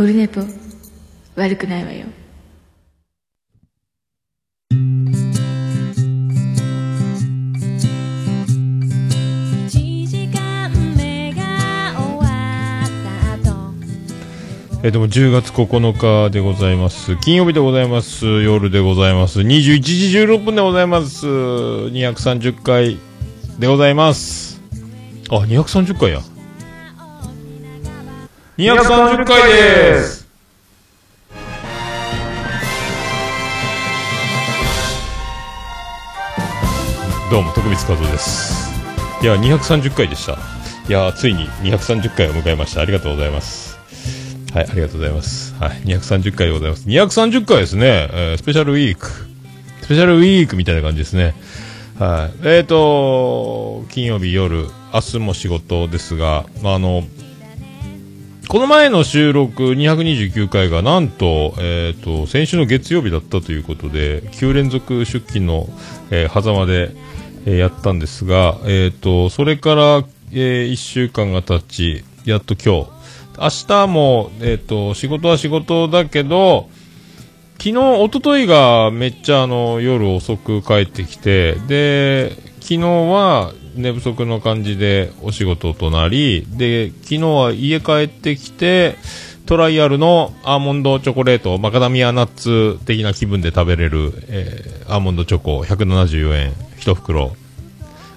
オルネポ悪くないわよえー、でも10月9日でございます。金曜日でございます。夜でございます。21時16分でございます。230回でございます。あ、230回や。230回ですどうも、徳光和夫です。いや、230回でした。いや、ついに230回を迎えました。ありがとうございます。はい、ありがとうございます。はい、230回でございます。230回ですね、えー、スペシャルウィーク。スペシャルウィークみたいな感じですね。はい。えっ、ー、と、金曜日夜、明日も仕事ですが、あの、この前の収録229回がなんと、えっ、ー、と、先週の月曜日だったということで、9連続出勤の、えー、狭間で、えー、やったんですが、えっ、と、それから、え1週間が経ち、やっと今日、明日も、えっ、ー、と、仕事は仕事だけど、昨日、一昨日がめっちゃあの、夜遅く帰ってきて、で、昨日は寝不足の感じでお仕事となり、で、昨日は家帰ってきて、トライアルのアーモンドチョコレート、マカダミアナッツ的な気分で食べれる、えー、アーモンドチョコ174円、1袋。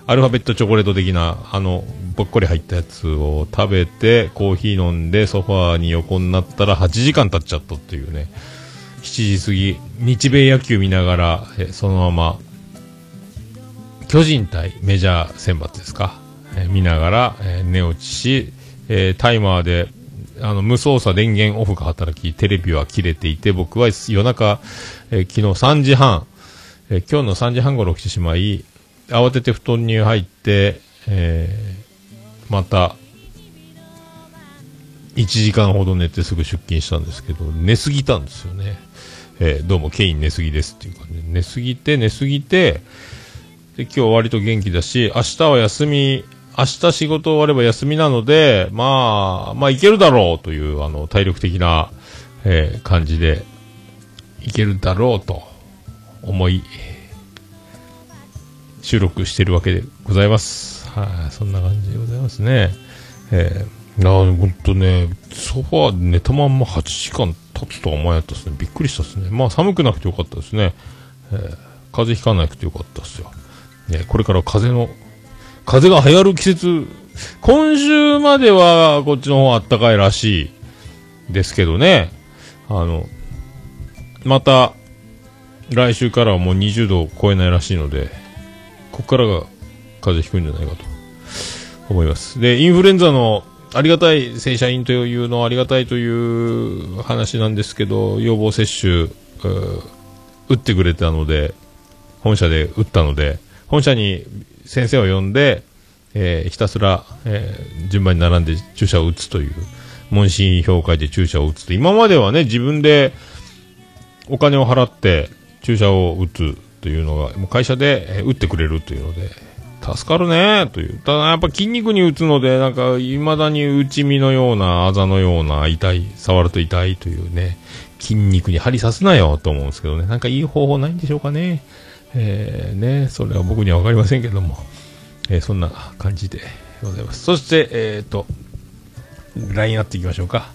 アルファベットチョコレート的な、あの、ぼっこり入ったやつを食べて、コーヒー飲んで、ソファーに横になったら8時間経っちゃったっていうね。7時過ぎ、日米野球見ながら、えそのまま、巨人対メジャー選抜ですか？え見ながら、え寝落ちし、えタイマーで、あの、無操作電源オフが働き、テレビは切れていて、僕は夜中、え昨日3時半、え今日の3時半頃来てしまい、慌てて布団に入って、えまた、1時間ほど寝てすぐ出勤したんですけど、寝すぎたんですよね。えー、どうもケイン寝すぎですっていう感じで、寝すぎて、寝すぎて、で、今日割と元気だし、明日は休み、明日仕事終われば休みなので、まあ、まあいけるだろうという、あの、体力的な、えー、感じで、いけるだろうと思い、収録してるわけでございます。はい、そんな感じでございますね。えー、あほんとね、ソファーで寝たまんま8時間経つとは思わなかったですね。びっくりしたですね。まあ寒くなくてよかったですね。えー、風邪ひかなくてよかったですよ。ね、これから風の、風が流行る季節、今週まではこっちの方あったかいらしいですけどね。あの、また、来週からはもう20度を超えないらしいので、ここからが風邪ひくんじゃないかと思います。で、インフルエンザのありがたい正社員というのはありがたいという話なんですけど、予防接種、打ってくれたので、本社で打ったので、本社に先生を呼んで、えー、ひたすら、えー、順番に並んで注射を打つという、問診評価で注射を打つと。今まではね、自分でお金を払って注射を打つというのが、もう会社で、えー、打ってくれるというので、助かるねという。ただやっぱ筋肉に打つので、なんか未だに内身のような、あざのような痛い、触ると痛いというね、筋肉に針刺すなよと思うんですけどね、なんかいい方法ないんでしょうかね。えー、ね、それは僕にはわかりませんけども、えー、そんな感じでございます。そして、えっ、ー、と、LINE やっていきましょうか。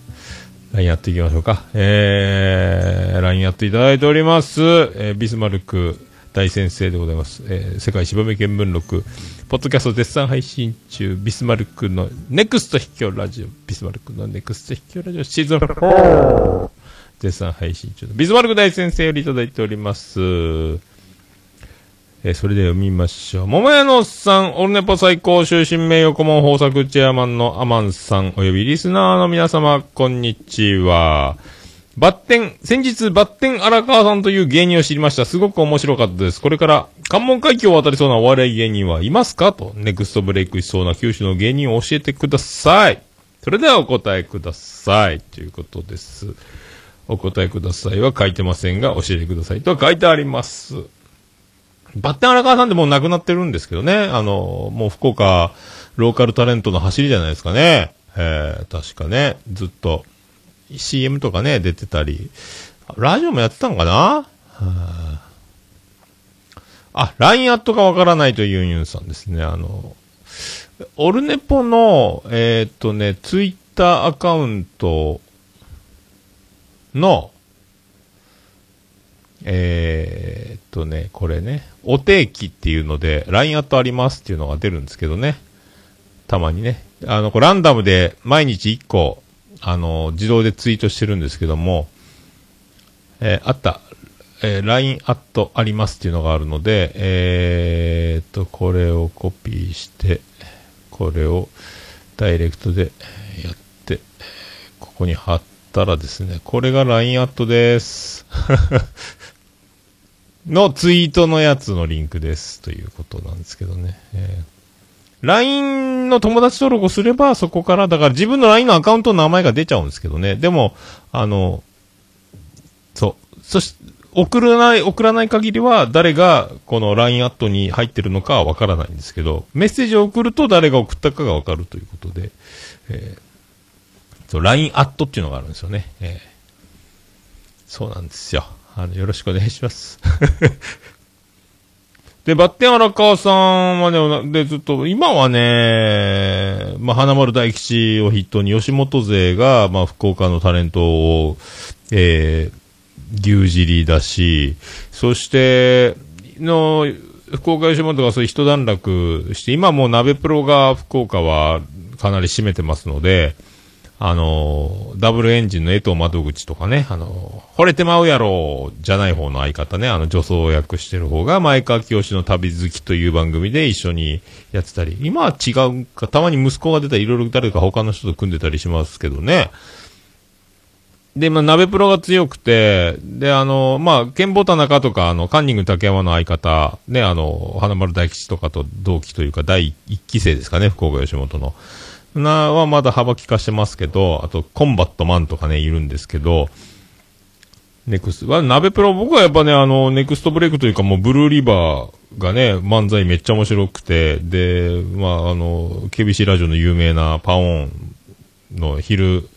LINE やっていきましょうか。えー、LINE やっていただいております。えー、ビスマルク、大先生でございます。えー、世界芝目見聞録、ポッドキャスト絶賛配信中、ビスマルクのネクスト秘境ラジオ、ビスマルクのネクスト秘境ラジオシーズン4、絶賛配信中ビスマルク大先生よりいただいております。えー、それでは読みましょう。桃屋のおっさん、オルネポ最高終身名誉顧問豊作チェアマンのアマンさん、およびリスナーの皆様、こんにちは。バッテン、先日バッテン荒川さんという芸人を知りました。すごく面白かったです。これから関門海峡を渡りそうなお笑い芸人はいますか？と、ネクストブレイクしそうな九州の芸人を教えてください。それではお答えください。ということです。お答えくださいは書いてませんが、教えてくださいとは書いてあります。バッテン荒川さんでもう亡くなってるんですけどね。あの、もう福岡ローカルタレントの走りじゃないですかね。えー、確かね、ずっと CM とかね、出てたり、ラジオもやってたのかな？はああ、LINE アットがわからないというユンユンさんですね。あの、オルネポの、えーっとね、ツイッターアカウントの、えーっとね、これね、お定期っていうので、LINE アットありますっていうのが出るんですけどね。たまにね。あの、こランダムで毎日1個、あの、自動でツイートしてるんですけども、えーあった、えー LINE アットありますっていうのがあるので、えーっと、これをコピーして、これをダイレクトでやって、ここに貼ったらですね、これが LINE アットです。のツイートのやつのリンクです。ということなんですけどね。えー LINE の友達登録をすれば、そこから、だから自分の LINE のアカウントの名前が出ちゃうんですけどね。でも、あの、そう。そし、送らない、送らない限りは、誰がこの LINE アットに入ってるのかはわからないんですけど、メッセージを送ると誰が送ったかがわかるということで、えーそう、LINE アットっていうのがあるんですよね。えーそうなんですよ。あの、よろしくお願いします。で、バッテン荒川さんはね、で、ずっと、今はね、まあ、花丸大吉を筆頭に吉本勢が、まあ、福岡のタレントを、えー、牛尻だし、そして、の、福岡吉本がそういう一段落して、今もう鍋プロが福岡はかなり占めてますので、あの、ダブルエンジンの江藤窓口とかね、あの、惚れてまうやろじゃない方の相方ね、あの女装役してる方が前川清の旅好きという番組で一緒にやってたり、今は違うか、たまに息子が出たり、いろいろ誰か他の人と組んでたりしますけどね。で、まあ、鍋プロが強くて、で、あの、まあ、ケン坊田中とか、あの、カンニング竹山の相方、ね、あの、華丸大吉とかと同期というか、第一期生ですかね、福岡吉本の。な、はまだ幅利かしてますけど、あと、コンバット満とかね、いるんですけど、ネクスト、は、鍋プロ、僕はやっぱね、あの、ネクストブレイクというか、もう、ブルーリバーがね、漫才めっちゃ面白くて、で、まあ、あの、KBC ラジオの有名なパオンの昼、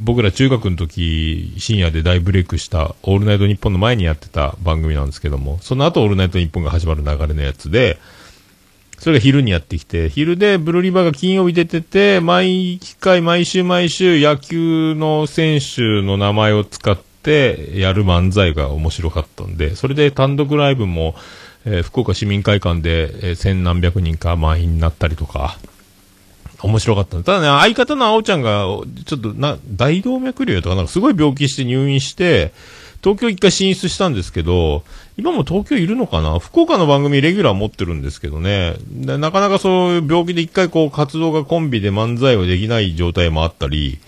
僕ら中学の時、深夜で大ブレイクした、オールナイトニッポンの前にやってた番組なんですけども、その後オールナイトニッポンが始まる流れのやつで、それが昼にやってきて、昼でブルーリバーが金曜日出てて、毎回毎週毎週野球の選手の名前を使ってやる漫才が面白かったんで、それで単独ライブも、えー福岡市民会館で、えー千何百人か満員になったりとか、面白かったんでただね、相方の青ちゃんが、ちょっとな、大動脈瘤とかなんかすごい病気して入院して、東京一回進出したんですけど、今も東京いるのかな？福岡の番組レギュラー持ってるんですけどね。なかなかそういう病気で一回こう活動がコンビで漫才をできない状態もあったり、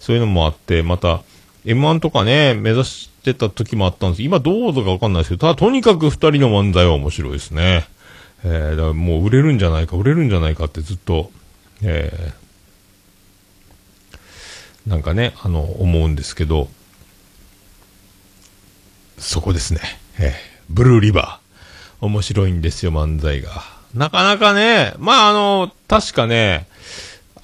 そういうのもあって、また、M1 とかね、目指してた時もあったんです今どうぞかわかんないですけど、ただとにかく二人の漫才は面白いですね。えー、だからもう売れるんじゃないか、売れるんじゃないかってずっと、えーなんかね、あの、思うんですけど、そこですね。えーブルーリバー。面白いんですよ、漫才が。なかなかね、まあ、あの、確かね、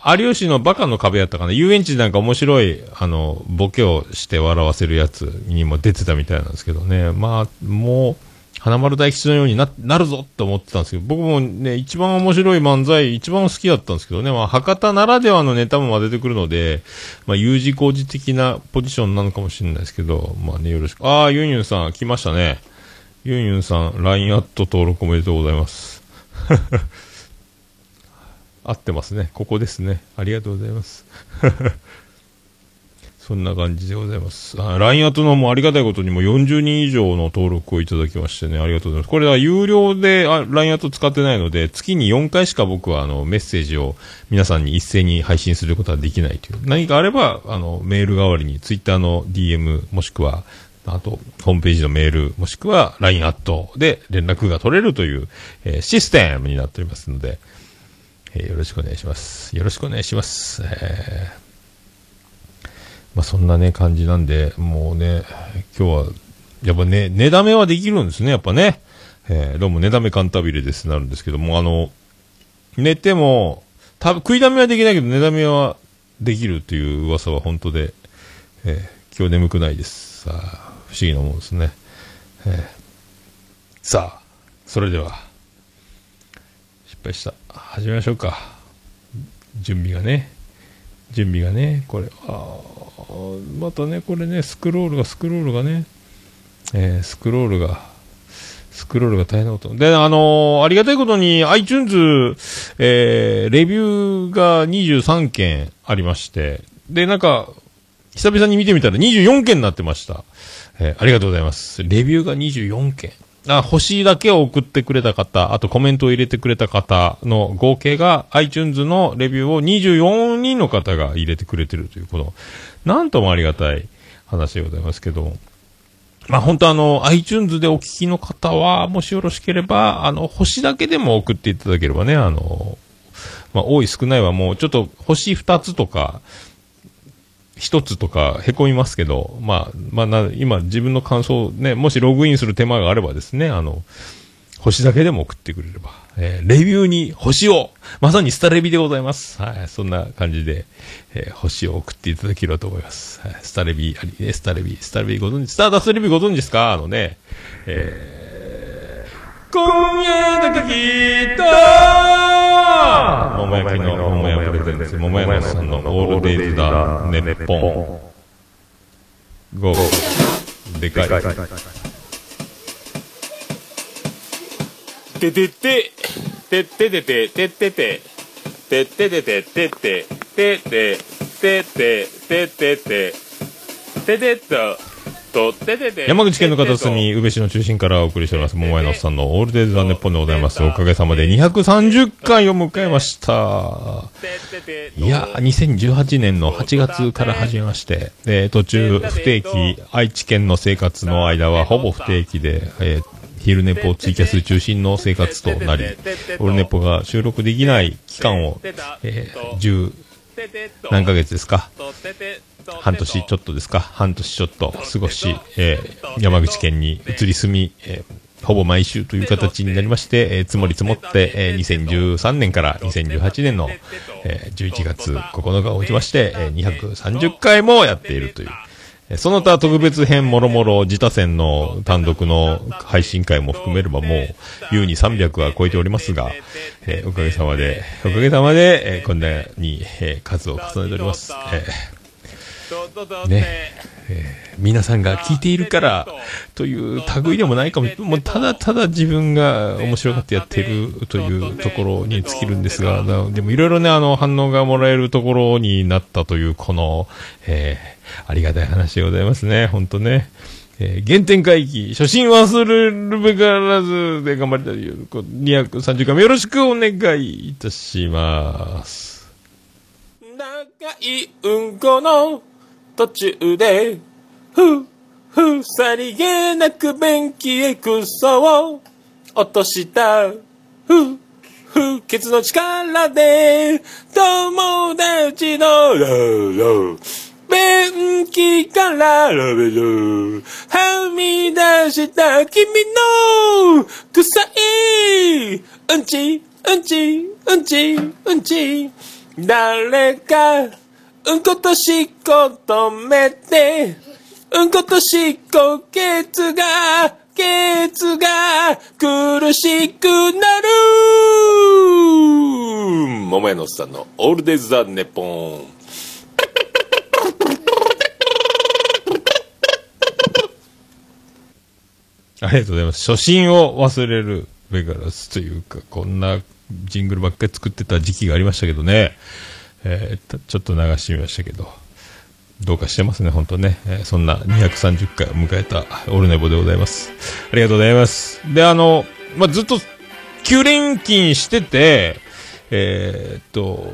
有吉のバカの壁やったかな遊園地なんか面白い、あの、ボケをして笑わせるやつにも出てたみたいなんですけどね。まあ、もう、花丸大吉のようにな、なるぞって思ってたんですけど、僕もね、一番面白い漫才、一番好きだったんですけどね、まあ、博多ならではのネタも出てくるので、まあ、U 字工事的なポジションなのかもしれないですけど、まあね、よろしく。ああ、ユンユンさん、来ましたね。ユンユンさん、LINE アット登録おめでとうございます。合ってますね。ここですね。ありがとうございます。そんな感じでございます。LINE アットのもありがたいことにも40人以上の登録をいただきましてね、ありがとうございます。これは有料で LINE アット使ってないので、月に4回しか僕はあのメッセージを皆さんに一斉に配信することはできないという。何かあれば、あの、メール代わりに Twitter の DM もしくは、あと、ホームページのメール、もしくは LINE アットで連絡が取れるという、えーシステムになっておりますので、えーよろしくお願いします。よろしくお願いします。えーまあ、そんなね、感じなんで、もうね、今日は、やっぱね、寝だめはできるんですね、やっぱね。えーどうも、寝だめカンタビレです、なるんですけども、あの、寝ても、た食いだめはできないけど、寝だめはできるという噂は本当でえー今日眠くないです。さあ、不思議なもんですね。えーさあ、それでは、失敗した。始めましょうか。準備がね。準備がね、これ、あーまたね、これね、スクロールが、スクロールがね、えースクロールが、スクロールが大変なこと。で、あのーありがたいことに iTunes、えーレビューが23件ありまして、で、なんか、久々に見てみたら24件になってました。えーありがとうございます。レビューが24件。あ、星だけを送ってくれた方、あとコメントを入れてくれた方の合計が iTunes のレビューを24人の方が入れてくれてるということ。なんともありがたい話でございますけど。まあ本当あの、iTunes でお聞きの方は、もしよろしければ、あの、星だけでも送っていただければね、あの、まあ多い少ないはもうちょっと星2つとか、一つとか凹みますけど、まあ、まあ、今自分の感想ね、もしログインする手間があればですね、あの、星だけでも送ってくれれば、えーレビューに星を、まさにスタレビでございます。はい、そんな感じで、えー星を送っていただければと思います。はい、スタレビあり、スタレビ、スタレビご存知、スターダストレビご存知ですか？あのね、えー、今夜だけきっと桃焼きの桃屋プレゼンツ、桃屋のさんのオールデイズだ、ネッポン。ゴー。でかい。ててて、てててて、ててて、てててて、てて、てて、てて、ててて、ててっと、とっててて。山口県の片隅、宇部市の中心からお送りしております、桃屋のおっさんのオールデイズ・ザ・ネッポンでございます。おかげさまで230回を迎えました。いやー、2018年の8月から始めまして、で途中、不定期、愛知県の生活の間はほぼ不定期で、えー昼寝ぽツイキャス中心の生活となり、オールネポが収録できない期間を、えー、10何ヶ月ですか？半年ちょっとですか？半年ちょっと過ごし、えー山口県に移り住み、えーほぼ毎週という形になりまして、えー積もり積もって、えー2013年から2018年の、えー11月9日をもちまして、えー230回もやっているという。その他特別編もろもろ自他戦の単独の配信会も含めればもう優に300は超えておりますが、えーおかげさまで、おかげさまで、えーこんなに、えー数を重ねております。えーね。皆さんが聞いているからという類でもないかも、もうただただ自分が面白がってやっているというところに尽きるんですが、なでもいろいろね、あの、反応がもらえるところになったという、この、えーありがたい話でございますね、本当ね。えー原点回帰、初心忘れるべからずで頑張りたいという230回もよろしくお願いいたします。長いうんこの途中で、ふ、ふ、さりげなく便器へクソを落とした。ふ、ふ、ケツの力で、友達のローロ。便器からラベルはみ出した君の臭いうんちうんちうんちうんち誰かうんことしっこ止めてうんことしっこケツがケツが苦しくなる桃屋のおっさんのオールデイズ・ザ・ネポン ありがとうございます。初心を忘れるベガラスというか、こんなジングルばっかり作ってた時期がありましたけどね。えーちょっと流してみましたけど。どうかしてますね、本当ね。えーそんな230回を迎えたオルネボでございます。ありがとうございます。で、あの、まあ、ずっと9連勤してて、えーっと、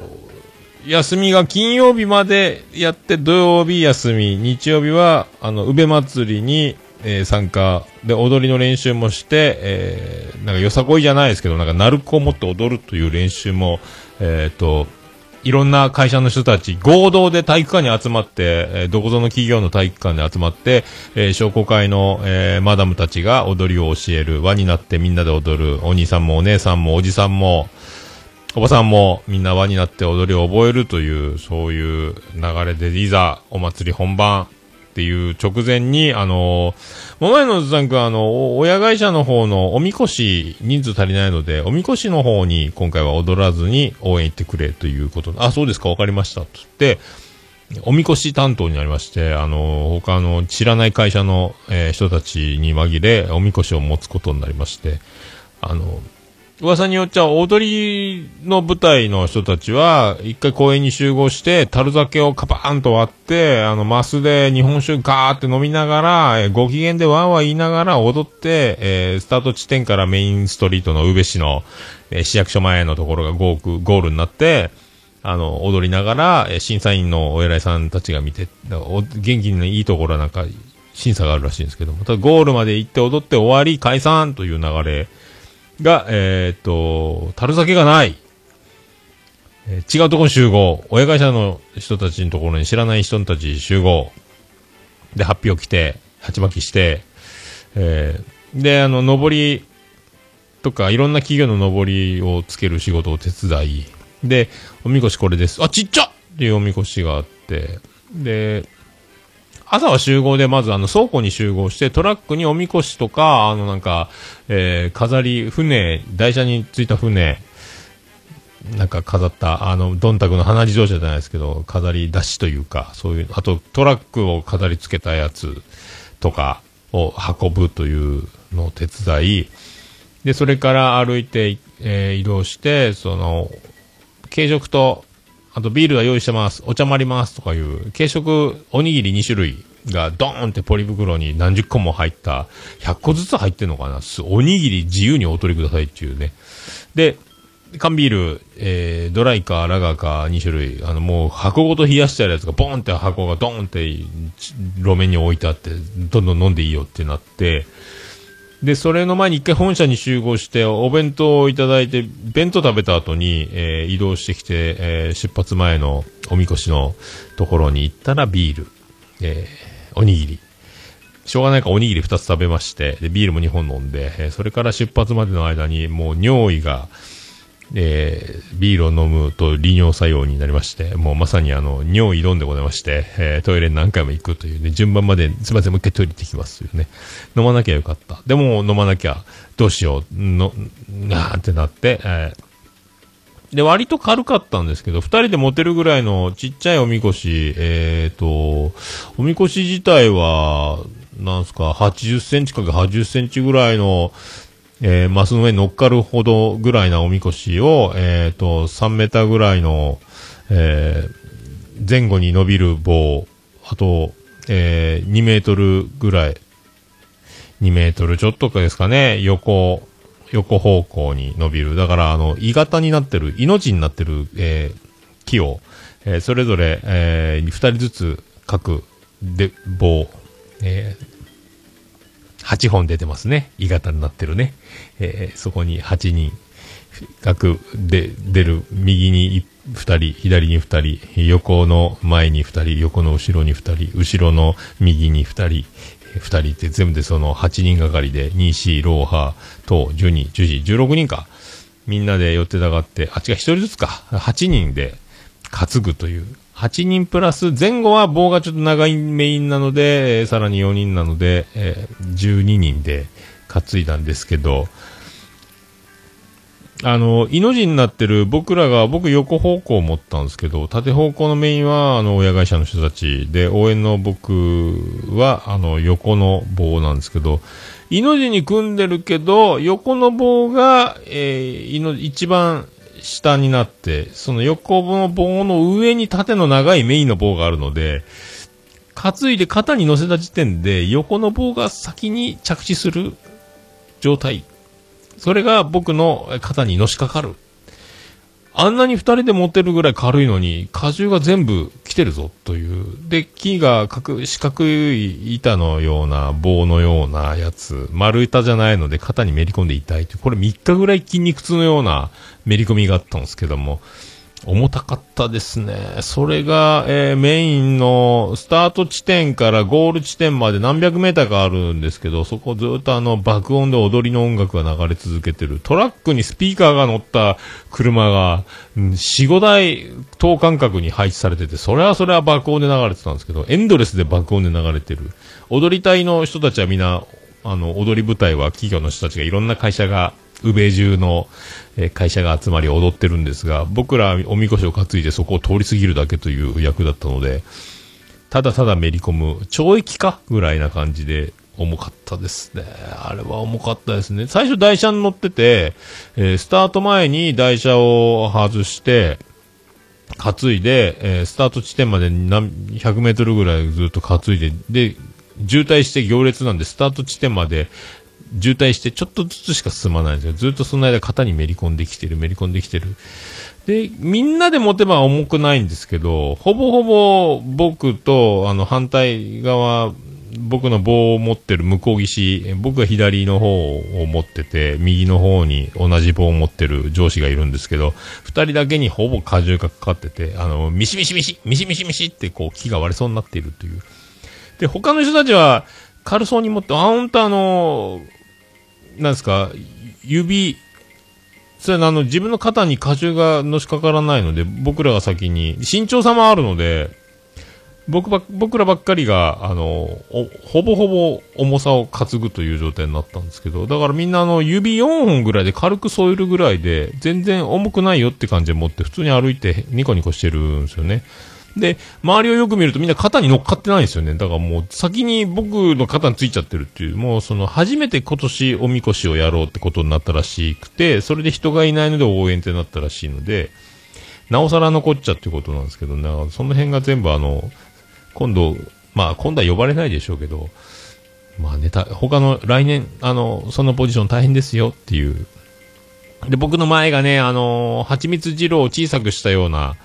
休みが金曜日までやって土曜日休み、日曜日は、あの、宇部祭りに、えー参加、で、踊りの練習もして、えーなんかよさこいじゃないですけど、なんか鳴子を持って踊るという練習も、えーっと、いろんな会社の人たち、合同で体育館に集まって、えーどこぞの企業の体育館で集まって、えー商工会の、えーマダムたちが踊りを教える、輪になってみんなで踊る、お兄さんもお姉さんもおじさんも、おばさんもみんな輪になって踊りを覚えるという、そういう流れで、いざお祭り本番、っていう直前に、あの、桃屋のずさんくん、あの、親会社の方のおみこし、人数足りないので、おみこしの方に今回は踊らずに応援行ってくれということあ、そうですか、わかりました。と言って、おみこし担当になりまして、あの、他の知らない会社の、えー人たちに紛れ、おみこしを持つことになりまして、あの、噂によっちゃ、踊りの舞台の人たちは、一回公園に集合して、樽酒をカパーンと割って、あの、マスで日本酒ガーって飲みながら、えーご機嫌でワーワー言いながら踊って、えースタート地点からメインストリートの宇部市の、えー市役所前のところがゴークゴールになって、あの、踊りながら、えー審査員のお偉いさんたちが見て、お元気のいいところはなんか、審査があるらしいんですけども、ただゴールまで行って踊って終わり、解散という流れが、えーっと、樽酒がない。え違うところに集合。親会社の人たちのところに知らない人たち集合。で、発表来て、鉢巻きして、えーで、あの、上りとか、いろんな企業の上りをつける仕事を手伝い、で、おみこしこれです。あ、ちっちゃっていうおみこしがあって、で、朝は集合で、まずあの倉庫に集合して、トラックにおみこしとか、あのなんか、えー飾り、船、台車についた船、なんか飾った、あの、ドンタクの花自動車じゃないですけど、飾り出しというか、そういう、あとトラックを飾り付けたやつとかを運ぶというのを手伝い、で、それから歩いて、えー移動して、その、軽食と、あとビールは用意してます、お茶もありますとかいう、軽食、おにぎり2種類がドーンってポリ袋に何十個も入った、100個ずつ入ってんのかなおにぎり自由にお取りくださいっていうね。で、缶ビール、えー、ドライかラガーか2種類、あの、もう箱ごと冷やしてあるやつがボーンって箱がドーンって路面に置いてあって、どんどん飲んでいいよってなって、で、それの前に一回本社に集合して、お弁当をいただいて、弁当食べた後に、えー移動してきて、えー出発前のおみこしのところに行ったらビール、えーおにぎり。しょうがないからおにぎり2つ食べまして、で、ビールも2本飲んで、えそれから出発までの間に、もう尿意が、えービールを飲むと利尿作用になりまして、もうまさにあの、尿意論でございまして、えートイレに何回も行くというね、順番まで、すみません、もう一回トイレ行ってきますというね。飲まなきゃよかった。でも飲まなきゃ、どうしよう、の、なーってなって、えーで、割と軽かったんですけど、二人で持てるぐらいのちっちゃいおみこし、えっ、と、おみこし自体は、なんすか、80センチかけ80センチぐらいの、えーマスの上に乗っかるほどぐらいなおみこしを、えっ、と、3メーターぐらいの、えー前後に伸びる棒、あと、えー2メートルぐらい、2メートルちょっとかですかね、横、横方向に伸びる。だから、あの、鋳型になってる、命になってる、えー木を、えーそれぞれ、えー、2人ずつ各で棒、えー8本出てますね。鋳型になってるね。えーそこに8人、各で出る右に2人、左に2人、横の前に2人、横の後ろに2人、後ろの右に2人、2人って全部でその8人がかりで、2、4、ローハー、等、12、14、16人か。みんなで寄ってたがって、あ、違う、1人ずつか。8人で担ぐという。8人プラス、前後は棒がちょっと長いメインなので、さらに4人なので、えー12人で担いだんですけど、あの、いの字になってる僕らが、僕横方向を持ったんですけど、縦方向のメインは、あの、親会社の人たちで、応援の僕は、あの、横の棒なんですけど、いの字に組んでるけど、横の棒が、えーいの、一番下になって、その横の棒の上に縦の長いメインの棒があるので、担いで肩に乗せた時点で、横の棒が先に着地する状態。それが僕の肩にのしかかる。あんなに二人で持てるぐらい軽いのに、荷重が全部来てるぞという。で、木が角四角い板のような棒のようなやつ、丸板じゃないので肩にめり込んで痛いという。これ3日ぐらい筋肉痛のようなめり込みがあったんですけども、重たかったですね。それが、えーメインのスタート地点からゴール地点まで何百メーターかあるんですけど、そこずっとあの爆音で踊りの音楽が流れ続けてる。トラックにスピーカーが乗った車が、うん4、5台等間隔に配置されてて、それはそれは爆音で流れてたんですけど、エンドレスで爆音で流れてる。踊り隊の人たちはみんな、あの、踊り舞台は企業の人たちがいろんな会社が、宇米中の、会社が集まり踊ってるんですが、僕らおみこしを担いでそこを通り過ぎるだけという役だったので、ただただめり込む、懲役かぐらいな感じで重かったですね。あれは重かったですね。最初台車に乗ってて、えースタート前に台車を外して、担いで、えースタート地点まで何100メートルぐらいずっと担いで、で、渋滞して行列なんで、スタート地点まで渋滞してちょっとずつしか進まないんですよ。ずっとその間肩にめり込んできてる、めり込んできてる。で、みんなで持てば重くないんですけど、ほぼほぼ僕と、あの、反対側、僕の棒を持ってる向こう岸、僕が左の方を持ってて、右の方に同じ棒を持ってる上司がいるんですけど、二人だけにほぼ荷重がかかってて、あの、ミシミシミシ、ミシミシミシってこう木が割れそうになっているという。で、他の人たちは軽そうに持って、あ、ほんとあの、なんですか、指、それあの、自分の肩に荷重がのしかからないので、僕らが先に、身長差もあるので、僕ば、僕らばっかりが、あの、ほぼほぼ重さを担ぐという状態になったんですけど、だからみんなあの、指4本ぐらいで軽く添えるぐらいで、全然重くないよって感じで持って、普通に歩いてニコニコしてるんですよね。で、周りをよく見るとみんな肩に乗っかってないんですよね。だからもう先に僕の肩についちゃってるっていう、もうその初めて今年おみこしをやろうってことになったらしくて、それで人がいないので応援ってなったらしいので、なおさら残っちゃってことなんですけど、ね、その辺が全部あの、今度、まあ今度は呼ばれないでしょうけど、まあね、た他の来年、あの、そのポジション大変ですよっていう。で、僕の前がね、あの、蜂蜜二郎を小さくしたような、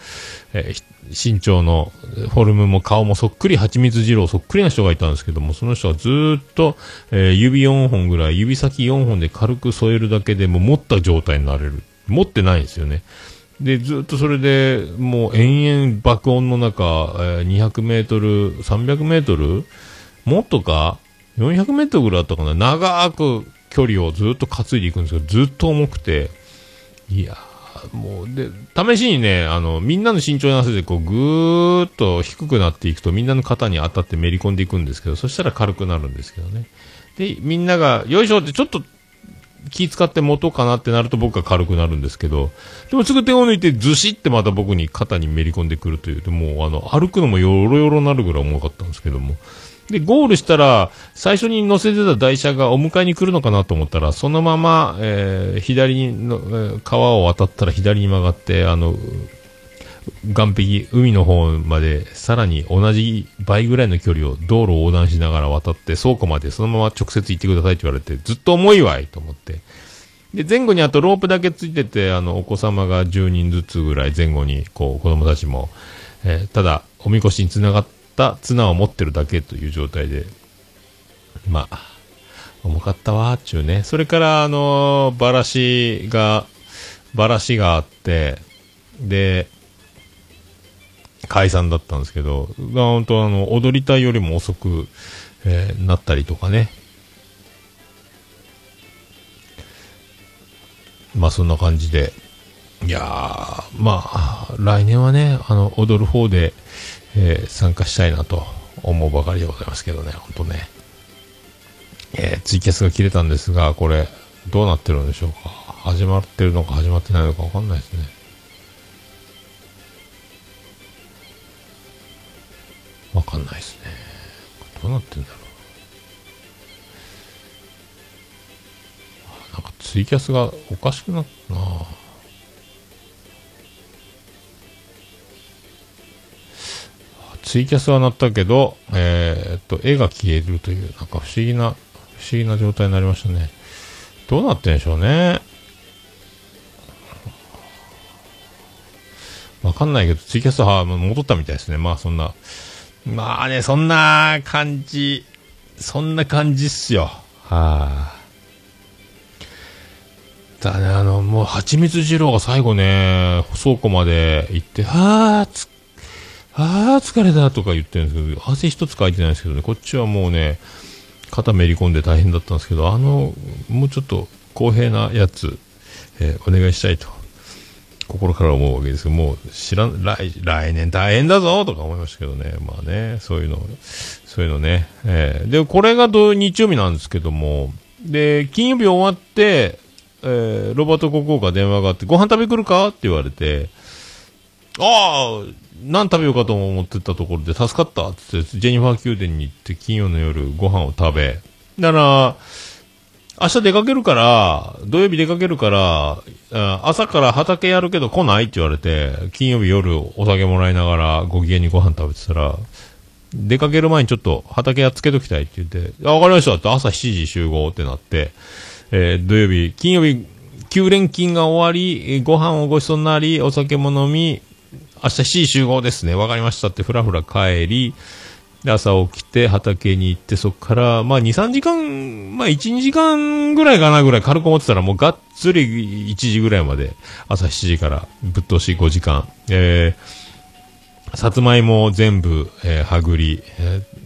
えー身長のフォルムも顔もそっくり蜂蜜二郎そっくりな人がいたんですけども、その人はずっと、えー指4本ぐらい、指先4本で軽く添えるだけでも持った状態になれる。持ってないんですよね。で、ずっとそれで、もう延々爆音の中、えー200メートル、300メートルもっとか ?400 メートルぐらいあったかな長く距離をずっと担いでいくんですけど、ずっと重くて、いやーもう、で、試しにね、あの、みんなの身長に合わせて、こう、ぐーっと低くなっていくと、みんなの肩に当たってめり込んでいくんですけど、そしたら軽くなるんですけどね。で、みんなが、よいしょってちょっと気使って持とうかなってなると僕が軽くなるんですけど、でもすぐ手を抜いてずしってまた僕に肩にめり込んでくるという、でもうあの、歩くのもよろよろなるぐらい重かったんですけども。で、ゴールしたら、最初に乗せてた台車がお迎えに来るのかなと思ったら、そのまま、えー左の、川を渡ったら左に曲がって、あの、岸壁、海の方まで、さらに同じ倍ぐらいの距離を道路を横断しながら渡って、倉庫までそのまま直接行ってくださいって言われて、ずっと重いわいと思って。で、前後にあとロープだけついてて、あの、お子様が10人ずつぐらい前後に、こう、子供たちも、えーただ、おみこしにつながってた綱を持ってるだけという状態で、まあ、重かったわーっちゅうね。それから、あのーバラシが、バラシがあって、で、解散だったんですけど、が本当あの、踊りたいよりも遅く、えーなったりとかね。まあそんな感じで。いやー、まあ、来年はね、あの、踊る方で、えー参加したいなと思うばかりでございますけどね、本当ね。えーツイキャスが切れたんですが、これ、どうなってるんでしょうか。始まってるのか始まってないのかわかんないですね。わかんないですね。どうなってんだろう。なんかツイキャスがおかしくなったなツイキャスは鳴ったけど、えーっと、絵が消えるという、なんか不思議な、不思議な状態になりましたね。どうなってんでしょうね。わかんないけど、ツイキャスは戻ったみたいですね。まあそんな。まあね、そんな感じ、そんな感じっすよ。はあ。たね。あの、もう、蜂蜜二郎が最後ね、倉庫まで行って、はあー、つ、あー、疲れたとか言ってるんですけど、汗一つかいてないんですけどね、こっちはもうね、肩めり込んで大変だったんですけど、あの、もうちょっと公平なやつ、えーお願いしたいと、心から思うわけですけど、もう知らん、来、来年大変だぞとか思いましたけどね、まあね、そういうの、そういうのね。えーで、これが土日曜日なんですけども、で、金曜日終わって、えーロバート国王から電話があって、ご飯食べ来るかって言われて、ああ、何食べようかと思ってたところで助かったっつって、ジェニファー宮殿に行って金曜の夜ご飯を食べ、だから、明日出かけるから、土曜日出かけるから、朝から畑やるけど来ないって言われて、金曜日夜お酒もらいながらご機嫌にご飯食べてたら、出かける前にちょっと畑やっつけときたいって言って、あ、わかりました。って朝7時集合ってなって、えー土曜日、金曜日、9連勤が終わり、ご飯をごちそうになり、お酒も飲み、明日7時集合ですね。わかりましたってふらふら帰り、で朝起きて畑に行って、そこから、まあ2、3時間、まあ1、2時間ぐらいかなぐらい軽く思ってたら、もうがっつり1時ぐらいまで、朝7時からぶっ通し5時間、えー、さつまいも全部、えーはぐり、えー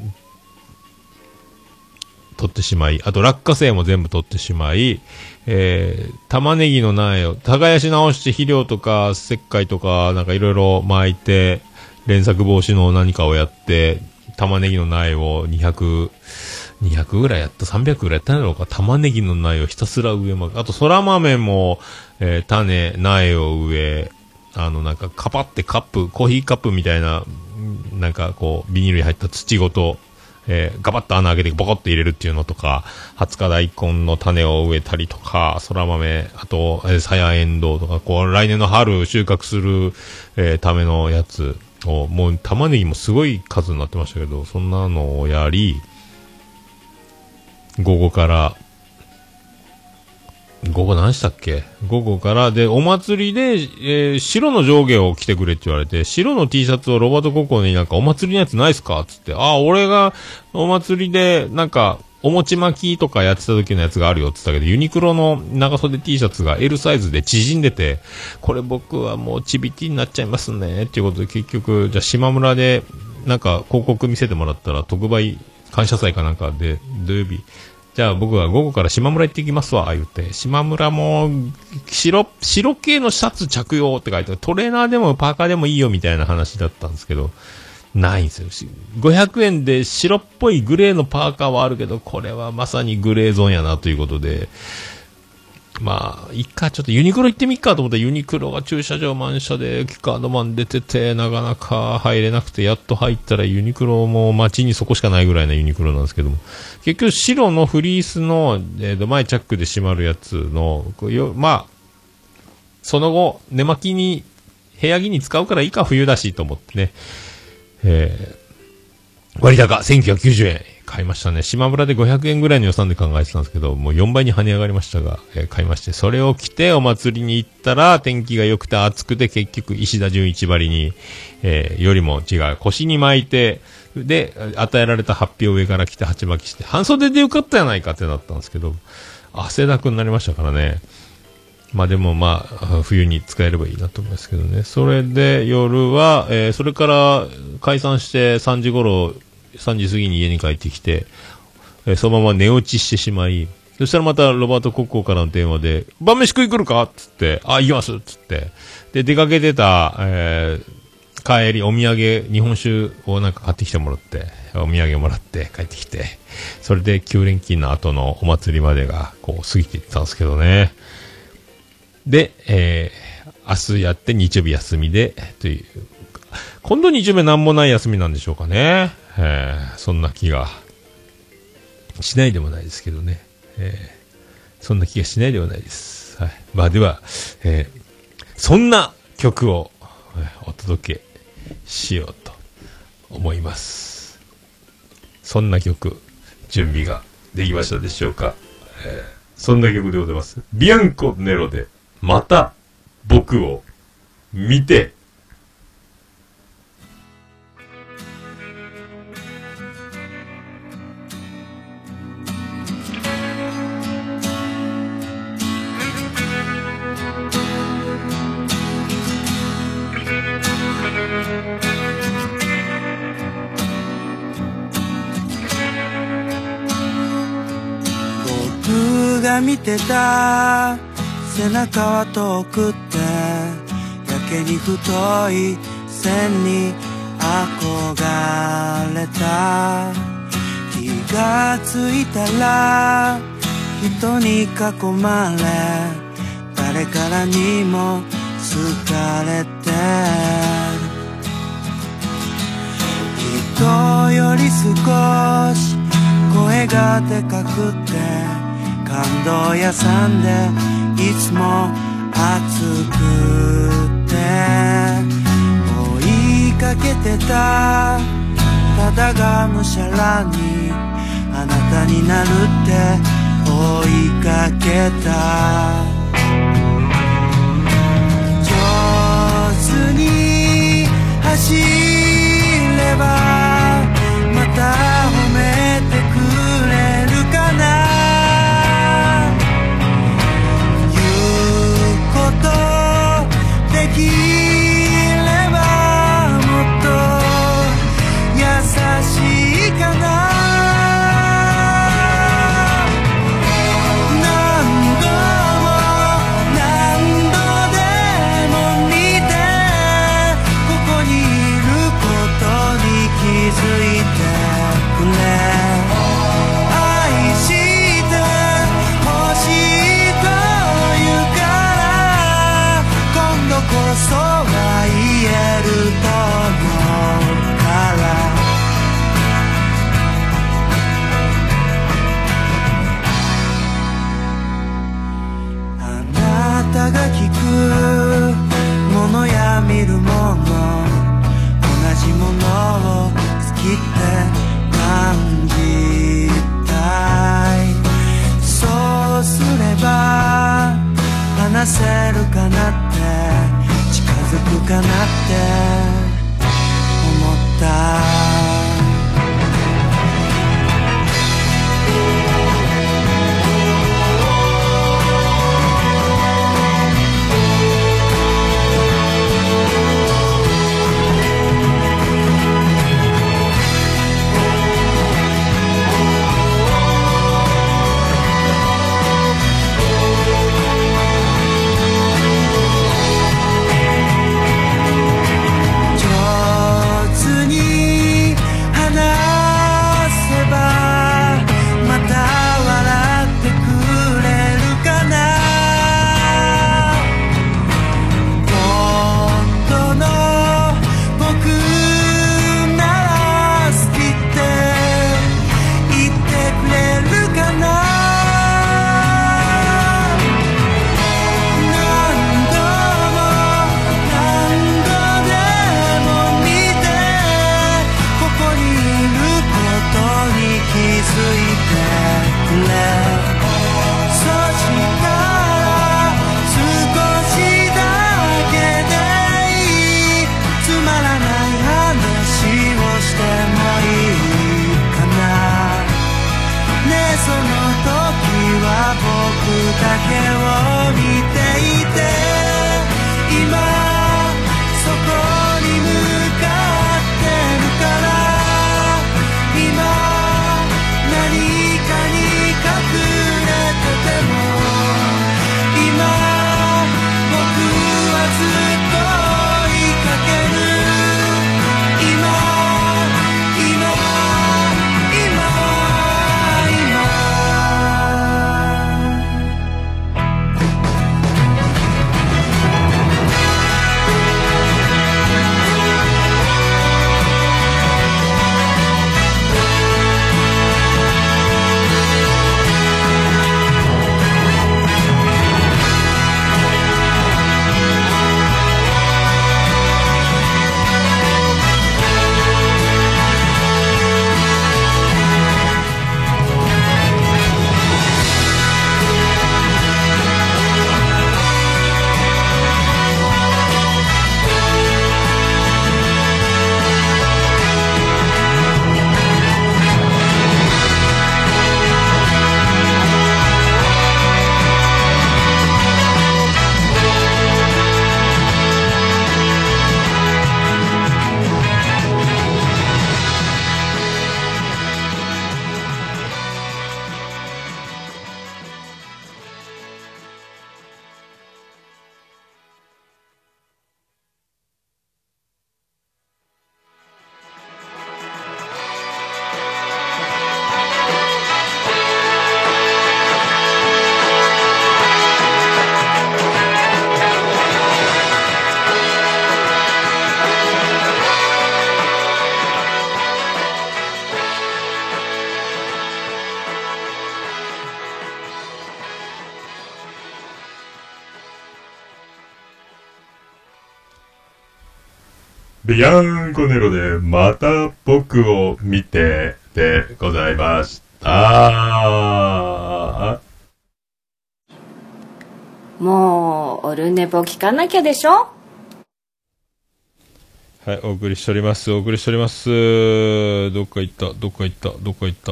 取ってしまい、あと落花生も全部取ってしまい、えー、玉ねぎの苗を耕し直して肥料とか石灰とかなんかいろいろ巻いて、連作防止の何かをやって、玉ねぎの苗を200、200ぐらいやった、300ぐらいやったんだろうか、玉ねぎの苗をひたすら植えまく。あと、空豆も、えー種、苗を植え、あの、なんか、カパってカップ、コーヒーカップみたいな、なんかこう、ビニールに入った土ごと、えーガバッと穴開けてボコッと入れるっていうのとか、20日大根の種を植えたりとか、そら豆、あと、えー、さやえんどうとか、こう、来年の春収穫する、えーためのやつを、もう玉ねぎもすごい数になってましたけど、そんなのをやり、午後から、午後何したっけ？午後から、で、お祭りで、えー白の上下を着てくれって言われて、白の T シャツをロバート高校になんかお祭りのやつないっすか？つって、ああ、俺がお祭りで、なんか、お餅巻きとかやってた時のやつがあるよって言ったけど、ユニクロの長袖 T シャツが L サイズで縮んでて、これ僕はもうちびきになっちゃいますね、っていうことで結局、じゃあ島村で、なんか広告見せてもらったら特売感謝祭かなんかで土曜日、じゃあ僕は午後から島村行ってきますわ、言って。島村も、白、白系のシャツ着用って書いてあるトレーナーでもパーカーでもいいよみたいな話だったんですけど、ないんですよ。500円で白っぽいグレーのパーカーはあるけど、これはまさにグレーゾーンやなということで、まあ、いっか、ちょっとユニクロ行ってみっかと思ったらユニクロが駐車場満車でキカードマン出てて、なかなか入れなくて、やっと入ったらユニクロも街にそこしかないぐらいなユニクロなんですけども、結局白のフリースの、えーと前チャックで閉まるやつの、こよまあ、その後、寝巻きに、部屋着に使うからいいか、冬だしと思ってね、えー割高、1990円。買いましたね。島村で500円ぐらいの予算で考えてたんですけど、もう4倍に跳ね上がりましたが、えー買いまして、それを着てお祭りに行ったら、天気が良くて暑くて、結局石田純一張りに、えーよりも違う。腰に巻いて、で、与えられた発表を上から来て鉢巻きして、半袖でよかったやないかってなったんですけど、汗だくになりましたからね。まあでもまあ、冬に使えればいいなと思いますけどね。それで夜は、えーそれから解散して3時頃、3時過ぎに家に帰ってきて、えーそのまま寝落ちしてしまい、そしたらまたロバート国王からの電話で、晩飯食い来るか？っつって、あ、行きますっつって。で、出かけてた、えー帰り、お土産、日本酒をなんか買ってきてもらって、お土産もらって帰ってきて、それで9連勤の後のお祭りまでが、こう過ぎていったんですけどね。で、えー、明日やって日曜日休みで、という。今度日曜日なんもない休みなんでしょうかね。えー、そんな気がしないでもないですけどね。えー、そんな気がしないではないです。はい。まあでは、えー、そんな曲をお届けしようと思います。そんな曲、準備ができましたでしょうか。えーそんな曲でございます。ビアンコ・ネロで、また僕を見て。見てた背中は遠くってやけに太い線に憧れた。気がついたら人に囲まれ誰からにも好かれて。人より少し声がでかくて。感動屋さんでいつも熱くて追いかけてたただがむしゃらにあなたになるって追いかけた。上手に走ればまた話せるかなって近づくかなって思った「ビアンコネロで、また僕を見て、でございました。もう、オルネポ聞かなきゃでしょ？はい、お送りしております。お送りしております。どっか行った、どっか行った、どっか行った。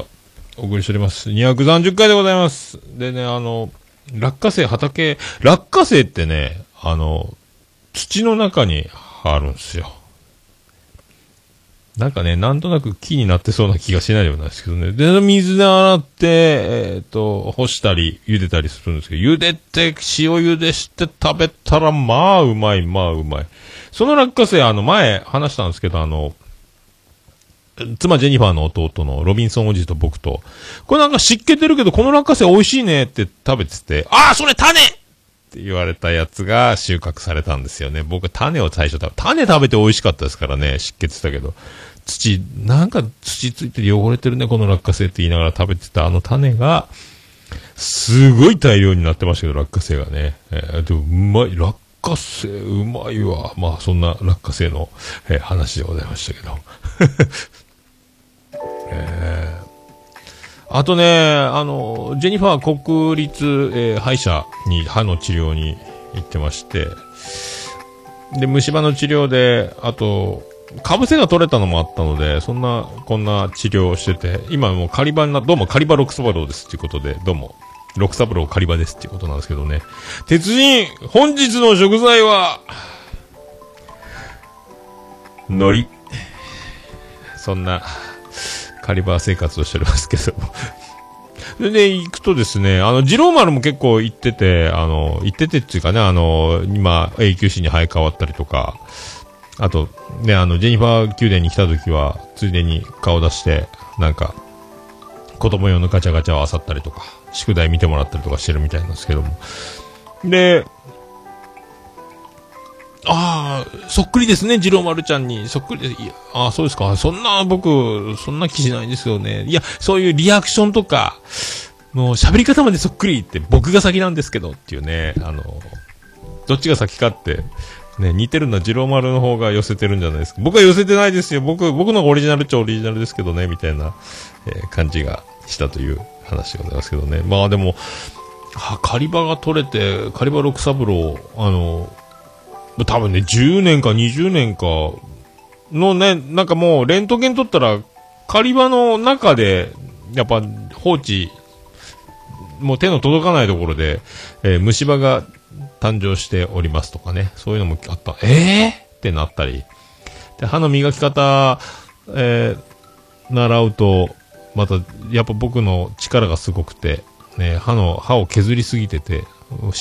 お送りしております。230回でございます。でね、あの、落花生、畑、落花生ってね、あの、土の中にあるんですよ。なんかね、なんとなく木になってそうな気がしないでもないですけどね。で、水で洗って、えっ、と、干したり、茹でたりするんですけど、茹でて、塩茹でして食べたら、まあ、うまい、まあ、うまい。その落花生、あの、前話したんですけど、あの、妻ジェニファーの弟のロビンソンおじと僕と、これなんか湿気てるけど、この落花生美味しいねって食べてて、ああ、それ種って言われたやつが収穫されたんですよね。僕は種を最初食べ、種食べて美味しかったですからね、湿気ってたけど。土、なんか土ついてて汚れてるね、この落花生って言いながら食べてたあの種が、すごい大量になってましたけど、落花生がね。えーでも、うまい、落花生、うまいわ。まあ、そんな落花生の、えー話でございましたけど。えーあとね、あの、ジェニファー国立、えー歯医者に歯の治療に行ってまして、で、虫歯の治療で、あと、かぶせが取れたのもあったので、そんな、こんな治療をしてて、今もうカリバな、どうもカリバロクサバローですっていうことで、どうも、ロクサバローカリバですっていうことなんですけどね。鉄人、本日の食材は、海苔。そんな、カリバ生活をしておりますけど。それで、行くとですね、あの、二郎丸も結構行ってて、あの、行っててっていうかね、あの、今、永久歯に生え変わったりとか、あと、ね、あの、ジェニファー宮殿に来た時は、ついでに顔出して、なんか、子供用のガチャガチャを漁ったりとか、宿題見てもらったりとかしてるみたいなんですけども。で、ああ、そっくりですね、次郎丸ちゃんに。そっくりです。いや、ああ、そうですか。そんな、僕、そんな気しないんですよね。いや、そういうリアクションとか、もう喋り方までそっくりって、僕が先なんですけどっていうね、あの、どっちが先かって、ね、似てるのは次郎丸の方が寄せてるんじゃないですか。僕は寄せてないですよ。僕、僕の方がオリジナルっちゃオリジナルですけどね、みたいな、えー感じがしたという話でございますけどね。まあでも、は、狩り場が取れて、狩り場六三郎、あの、多分ね、10年か20年かのね、なんかもう、レントゲン取ったら、狩り場の中で、やっぱ放置、もう手の届かないところで、えー虫歯が誕生しておりますとかね、そういうのもあった。えー、ってなったり。で、歯の磨き方、えー習うと、また、やっぱ僕の力がすごくて、ね、歯の、歯を削りすぎてて、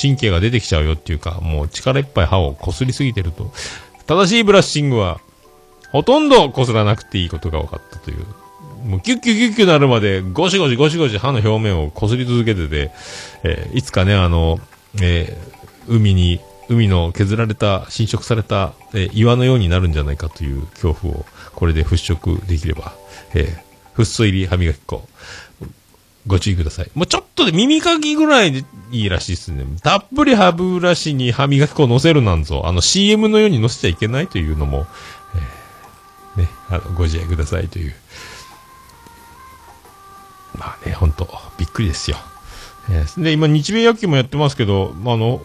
神経が出てきちゃうよっていうか、もう力いっぱい歯を擦りすぎてると、正しいブラッシングは、ほとんど擦らなくていいことが分かったという。もうキュッキュッキュッキュなるまで、ゴシゴシゴシゴシ歯の表面を擦り続けてて、えーいつかね、あの、えー海に、海の削られた、侵食された、えー岩のようになるんじゃないかという恐怖を、これで払拭できれば、えーフッ素入り歯磨き粉、ご注意ください。もうちょっとで耳かきぐらいでいいらしいですね。たっぷり歯ブラシに歯磨き粉を乗せるなんぞ、あの CM のように乗せちゃいけないというのも、えーね、あの、ご自愛くださいという。まあね、ほんと、びっくりですよ。えーで、今、日米野球もやってますけど、まあの、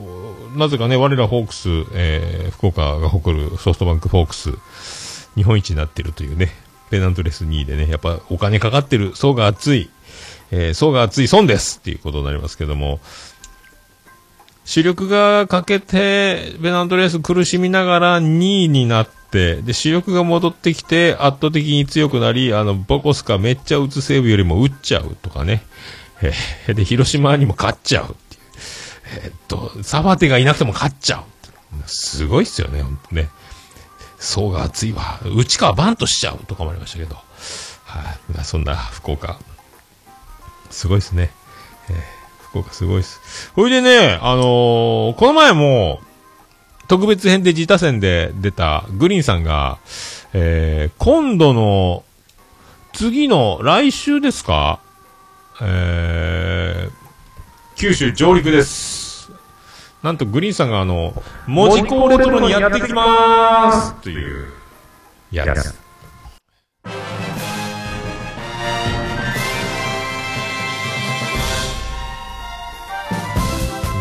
なぜかね、我らホークス、えー福岡が誇るソフトバンクホークス、日本一になってるというね、ペナントレス2位でね、やっぱお金かかってる、層が厚い、えー層が厚い損ですっていうことになりますけども、主力がかけて、ペナントレース苦しみながら2位になって、で、主力が戻ってきて圧倒的に強くなり、あの、ボコスかめっちゃ打つ西武よりも打っちゃうとかね。えーで、広島にも勝っちゃう。えーっと、サバテがいなくても勝っちゃう。すごいっすよね、ほんとね。層が厚いわ。内川バントしちゃうとかもありましたけど。はい、あそんな福岡。すごいですね。えー福岡すごいです。ほいでね、あのーこの前も、特別編で自他戦で出たグリーンさんが、えー今度の、次の来週ですか？えー九州上陸です。なんとグリーンさんがあの、文字工レトロにやってきまーすという、やす。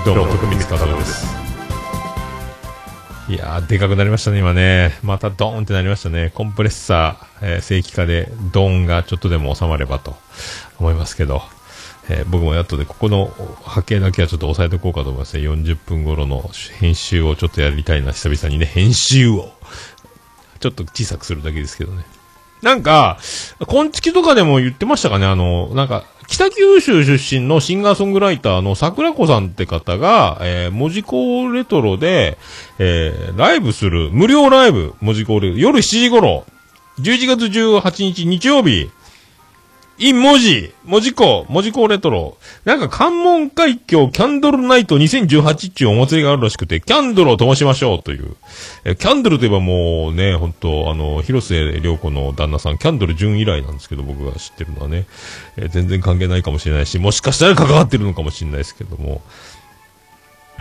どうも、徳光かたです。いやー、でかくなりましたね、今ね。またドーンってなりましたね。コンプレッサー、えー正規化でドーンがちょっとでも収まればと思いますけど、えー僕も後でここの波形だけはちょっと押さえておこうかと思いますね。40分頃の編集をちょっとやりたいな、久々にね、編集を。ちょっと小さくするだけですけどね。なんか、こんちきとかでも言ってましたかね、あの、なんか、北九州出身のシンガーソングライターの桜子さんって方が、えー、文字工レトロで、えー、ライブする、無料ライブ、文字工レトロ、夜7時頃、11月18日日曜日、イン文字、文字工、文字工レトロ。なんか関門海峡キャンドルナイト2018っていうお祭りがあるらしくて、キャンドルを灯しましょうという。えキャンドルといえばもうね、本当あの、広瀬良子の旦那さん、キャンドル純以来なんですけど、僕が知ってるのはね、え全然関係ないかもしれないし、もしかしたら関わってるのかもしれないですけども。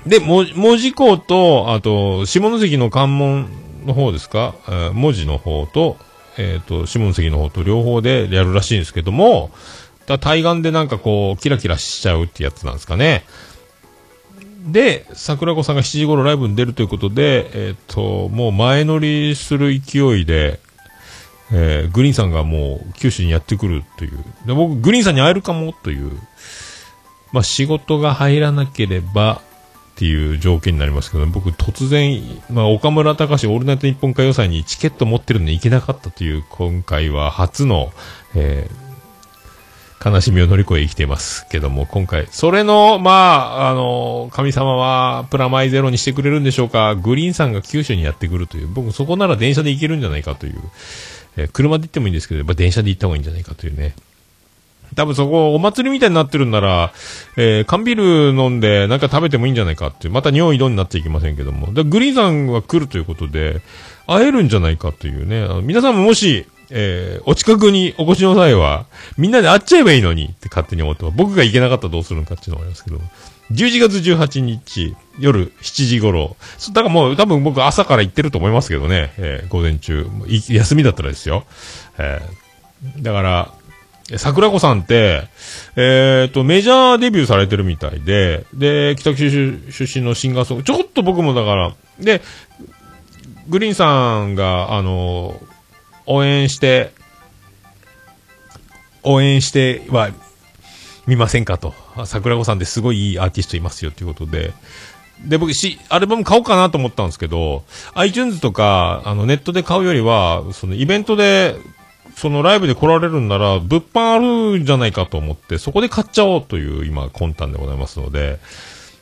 で、も、文字工と、あと、下関の関門の方ですか、えー文字の方と、えっ、と、下関の方と両方でやるらしいんですけども、だ対岸でなんかこう、キラキラしちゃうってやつなんですかね。で、桜子さんが7時頃ライブに出るということで、えっ、と、もう前乗りする勢いで、えーグリーンさんがもう九州にやってくるという。で、僕、グリーンさんに会えるかもという、まあ仕事が入らなければっていう条件になりますけど、僕突然、まあ岡村隆史オールナイト日本歌謡祭にチケット持ってるのに行けなかったという、今回は初の、えー悲しみを乗り越え生きていますけども、今回、それの、まあ、あの、神様はプラマイゼロにしてくれるんでしょうか、グリーンさんが九州にやってくるという、僕そこなら電車で行けるんじゃないかという、えー車で行ってもいいんですけど、やっぱ電車で行った方がいいんじゃないかというね。多分そこ、お祭りみたいになってるんなら、えー缶ビール飲んでなんか食べてもいいんじゃないかって、また尿意度になっていきませんけども。でグリーンさんは来るということで、会えるんじゃないかというね。皆さんももし、えーお近くにお越しの際は、みんなで会っちゃえばいいのにって勝手に思ってます。僕が行けなかったらどうするのかっていうのがありますけど。11月18日、夜7時頃。だからもう多分僕朝から行ってると思いますけどね。えー午前中。休みだったらですよ。えーだから、桜子さんって、えっ、と、メジャーデビューされてるみたいで、で、北九州出身のシンガーソング、ちょっと僕もだから、で、グリーンさんが、あの、応援して、応援しては、見ませんかと。桜子さんってすごいいいアーティストいますよということで。で、僕し、アルバム買おうかなと思ったんですけど、iTunes とか、あの、ネットで買うよりは、そのイベントで、そのライブで来られるんなら、物販あるんじゃないかと思って、そこで買っちゃおうという今、魂胆でございますので、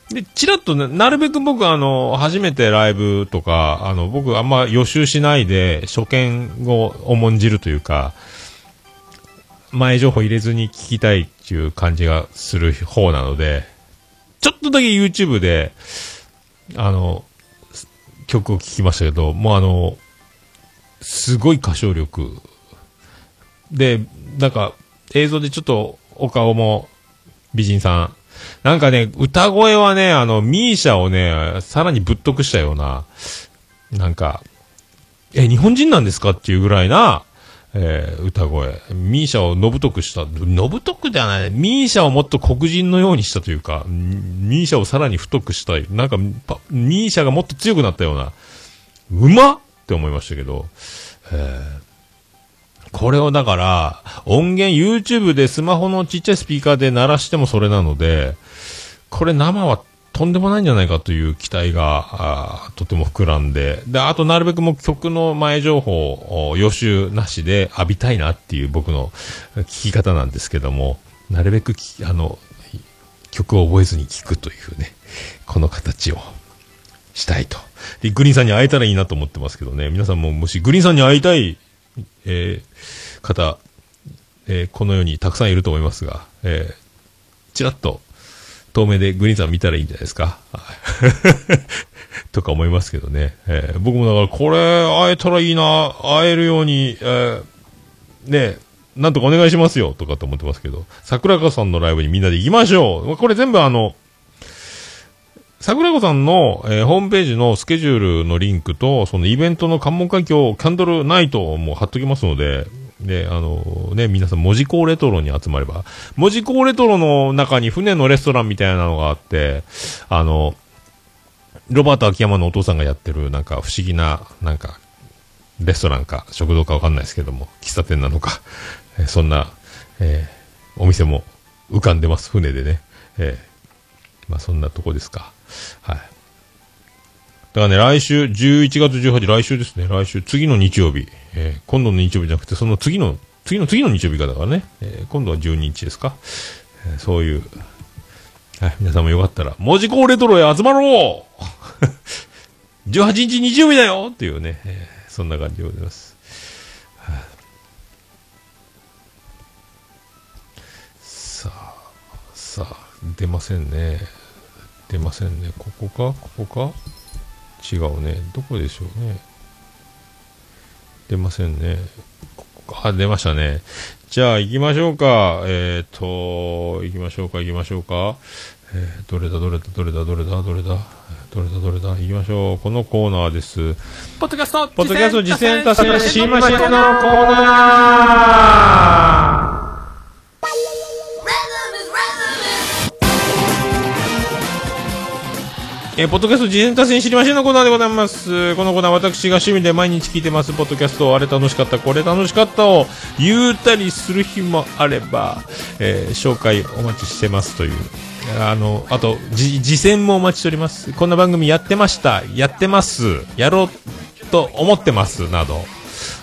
で、ちらっとね、なるべく僕あの、初めてライブとか、あの、僕あんま予習しないで、初見を重んじるというか、前情報入れずに聞きたいっていう感じがする方なので、ちょっとだけ YouTube で、あの、曲を聴きましたけど、もうあの、すごい歌唱力。で、なんか、映像でちょっとお顔も美人さん。なんかね、歌声はね、あの、ミーシャをね、さらにぶっとくしたような、なんか、え、日本人なんですかっていうぐらいな、えー歌声。ミーシャをのぶとくした。のぶとくではない。ミーシャをもっと黒人のようにしたというか、ミーシャをさらに太くしたい。なんか、パミーシャがもっと強くなったような、うまっって思いましたけど、えーこれをだから、音源 YouTube でスマホのちっちゃいスピーカーで鳴らしてもそれなので、これ生はとんでもないんじゃないかという期待が、とても膨らんで、で、あとなるべくも曲の前情報予習なしで浴びたいなっていう僕の聞き方なんですけども、なるべくあの、曲を覚えずに聴くというね、この形をしたいと。で、グリーンさんに会えたらいいなと思ってますけどね、皆さんももしグリーンさんに会いたい、えー方、えーこの世にたくさんいると思いますが、えーちらっと遠目でグリーンさん見たらいいんじゃないですか。とか思いますけどね。えー僕もだからこれ会えたらいいな、会えるように、えーね、なんとかお願いしますよ、とかと思ってますけど、桜川さんのライブにみんなで行きましょう。これ全部あの、桜子さんの、えーホームページのスケジュールのリンクと、そのイベントの関門海峡キャンドルナイトも貼っときますので、で、あのね、皆さん、文字工レトロに集まれば、文字工レトロの中に船のレストランみたいなのがあって、あの、ロバート秋山のお父さんがやってる、なんか不思議な、なんか、レストランか、食堂かわかんないですけども、喫茶店なのか、えーそんな、えーお店も浮かんでます、船でね。えーまあそんなとこですか。はい。だからね、来週、11月18、来週ですね、来週、次の日曜日、えー今度の日曜日じゃなくて、その次の、次の次の日曜日かだからね、えー今度は12日ですか。えーそういう、はい、皆さんもよかったら、文字工レトロへ集まろう !18 日日曜日だよっていうね、えーそんな感じでございます。はいさあ、さあ、出ませんね。出ませんね。ここか？ここか？違うね。どこでしょうね？出ませんね。ここか？あ、出ましたね。じゃあ行きましょうか。えっ、と、行きましょうか、行きましょうか？えーどれだ、どれだ、どれだ、どれだ、どれだ、どれだ、どれだ、行きましょう。このコーナーです。ポッドキャストポッドキャスト実践達成しましょうのコーナーえーポッドキャスト事前達成知りましょうのコーナーでございます。このコーナー私が趣味で毎日聞いてます、ポッドキャスト、あれ楽しかった、これ楽しかったを言うたりする日もあれば、えー紹介お待ちしてますという。あの、あと、じ、次戦もお待ちしております。こんな番組やってました、やってます、やろうと思ってます、など。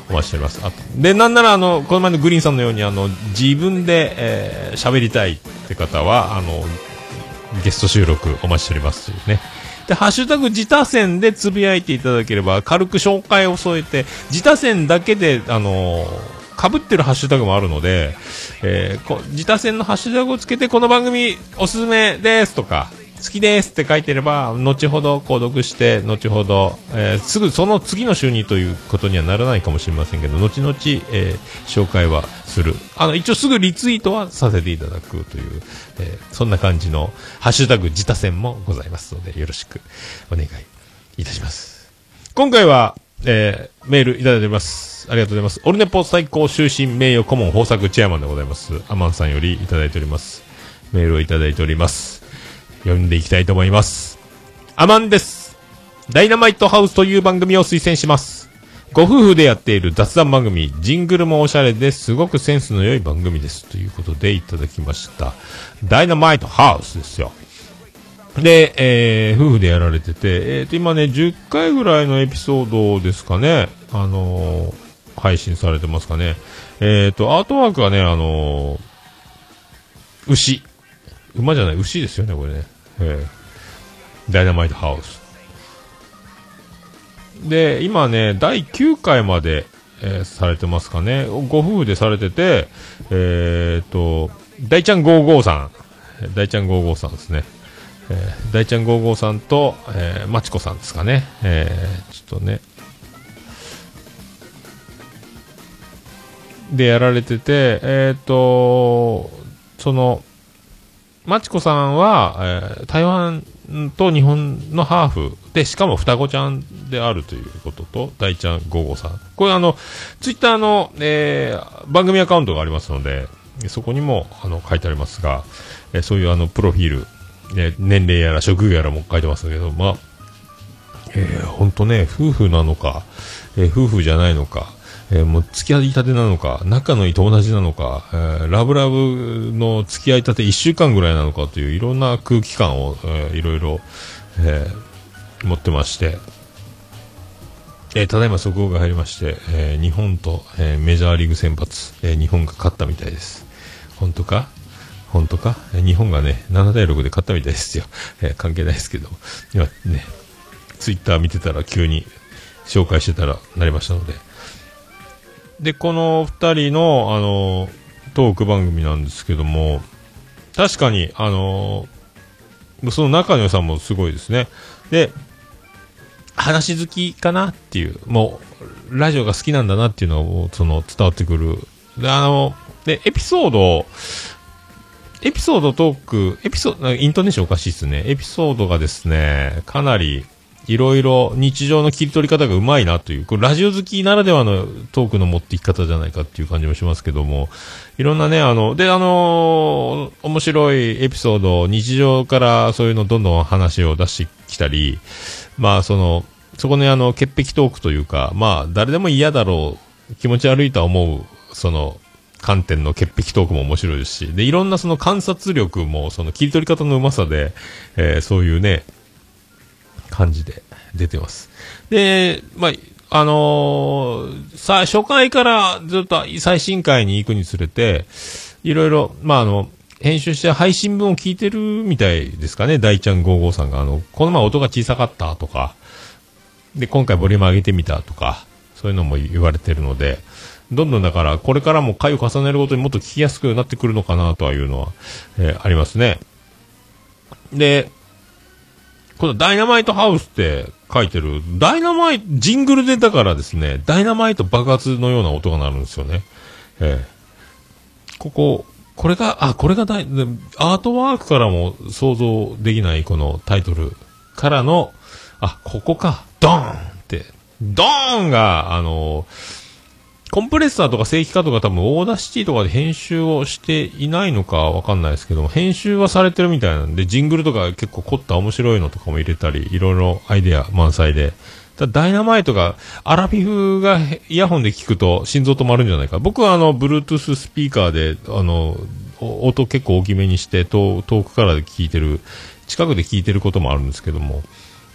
お待ちしております。あとで、なんなら、あの、この前のグリーンさんのように、あの、自分で、えー喋りたいって方は、あの、ゲスト収録お待ちしておりますというね。で、ハッシュタグ自他戦でつぶやいていただければ、軽く紹介を添えて、自他戦だけで、あの被ってるハッシュタグもあるので、えーこ自他戦のハッシュタグをつけて、この番組おすすめですとか、好きですって書いてれば、後ほど購読して、後ほど、えーすぐその次の週にということにはならないかもしれませんけど、後々、えー紹介はする。あの、一応すぐリツイートはさせていただくという、えーそんな感じの、ハッシュタグ自他戦もございますので、よろしくお願いいたします。今回は、えーメールいただいております。ありがとうございます。オルネポ最高終身名誉顧問豊作チェアマンでございます。アマンさんよりいただいております。メールをいただいております。読んでいきたいと思います。アマンです。ダイナマイトハウスという番組を推薦します。ご夫婦でやっている雑談番組、ジングルもおしゃれですごくセンスの良い番組です。ということでいただきました。ダイナマイトハウスですよ。で、えー夫婦でやられてて、えーと、今ね、10回ぐらいのエピソードですかね、あのー配信されてますかね。えーと、アートワークはね、あのー牛。馬じゃない、牛ですよね、これね。えーダイナマイトハウス。で、今ね、第9回まで、えーされてますかね。ご夫婦でされてて、えーと、大ちゃん55さん。大ちゃん55さんですね。えー大ちゃん55さんと、えー、まちこさんですかね。えーちょっとね。でやられてて、えっ、と、その、まちこさんは、えー台湾と日本のハーフで、しかも双子ちゃんであるということと、大ちゃん55さん。これあの、ツイッターの、えー番組アカウントがありますので、そこにもあの書いてありますが、えーそういうあの、プロフィール、ね、年齢やら職業やらも書いてますけど、まあ、えー、本当ね、夫婦なのか、えー夫婦じゃないのか、えーもう付き合いたてなのか、仲のいい友達なのか、えーラブラブの付き合いたて1週間ぐらいなのかといういろんな空気感を、えーいろいろ、えー持ってまして、えーただいま速報が入りまして、えー日本と、えーメジャーリーグ先発、えー日本が勝ったみたいです。本当か？本当か？日本がね、7対6で勝ったみたいですよ。えー関係ないですけど。今ね、ツイッター見てたら急に紹介してたらなりましたので。で、この二人の、あの、トーク番組なんですけども、確かに、あの、その仲の良さもすごいですね。で、話好きかなっていう、もう、ラジオが好きなんだなっていうのを、その、伝わってくる。で、あの、で、エピソードエピソードトーク、エピソード、イントネーションおかしいですね。エピソードがですね、かなり、いろいろ日常の切り取り方がうまいなという、これラジオ好きならではのトークの持っていき方じゃないかっていう感じもしますけども、いろんなね、あの、で、あのー面白いエピソード、日常からそういうのどんどん話を出してきたり、まあ、その、そこね、あの、潔癖トークというか、まあ、誰でも嫌だろう、気持ち悪いとは思う、その、観点の潔癖トークも面白いですし、で、いろんなその観察力も、その切り取り方のうまさで、えーそういうね、感じで出てます。で、まあ、あのーさ、初回からずっと最新回に行くにつれて、いろいろ、まあ、あの、編集して配信分を聞いてるみたいですかね、大ちゃん55さんが。あの、この前音が小さかったとか、で、今回ボリューム上げてみたとか、そういうのも言われてるので、どんどんだから、これからも回を重ねるごとにもっと聞きやすくなってくるのかなとはいうのは、えーありますね。で、このダイナマイトハウスって書いてる、ダイナマイト、ジングルでだからですね、ダイナマイト爆発のような音が鳴るんですよね。ええここ、これが、あ、これがダイアートワークからも想像できないこのタイトルからの、あ、ここか、ドーンって、ドーンが、あのコンプレッサーとか正規化とか多分 Audacity とかで編集をしていないのかわかんないですけども、編集はされてるみたいなんで、ジングルとか結構凝った面白いのとかも入れたり、いろいろアイデア満載で。だダイナマイトが、アラフィフがイヤホンで聞くと心臓止まるんじゃないか。僕はあの、Bluetooth スピーカーで、あの、音結構大きめにして、遠遠くからで聞いてる、近くで聞いてることもあるんですけども、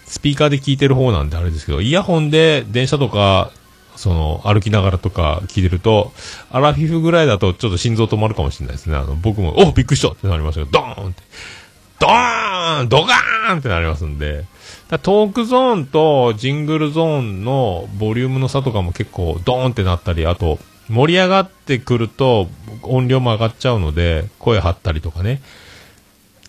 スピーカーで聞いてる方なんであれですけど、イヤホンで電車とか、その、歩きながらとか聞いてると、アラフィフぐらいだとちょっと心臓止まるかもしれないですね。あの、僕も、おびっくりしたってなりますけど、ドーンって、ドーンドカーンってなりますんで、だトークゾーンとジングルゾーンのボリュームの差とかも結構ドーンってなったり、あと、盛り上がってくると音量も上がっちゃうので、声張ったりとかね。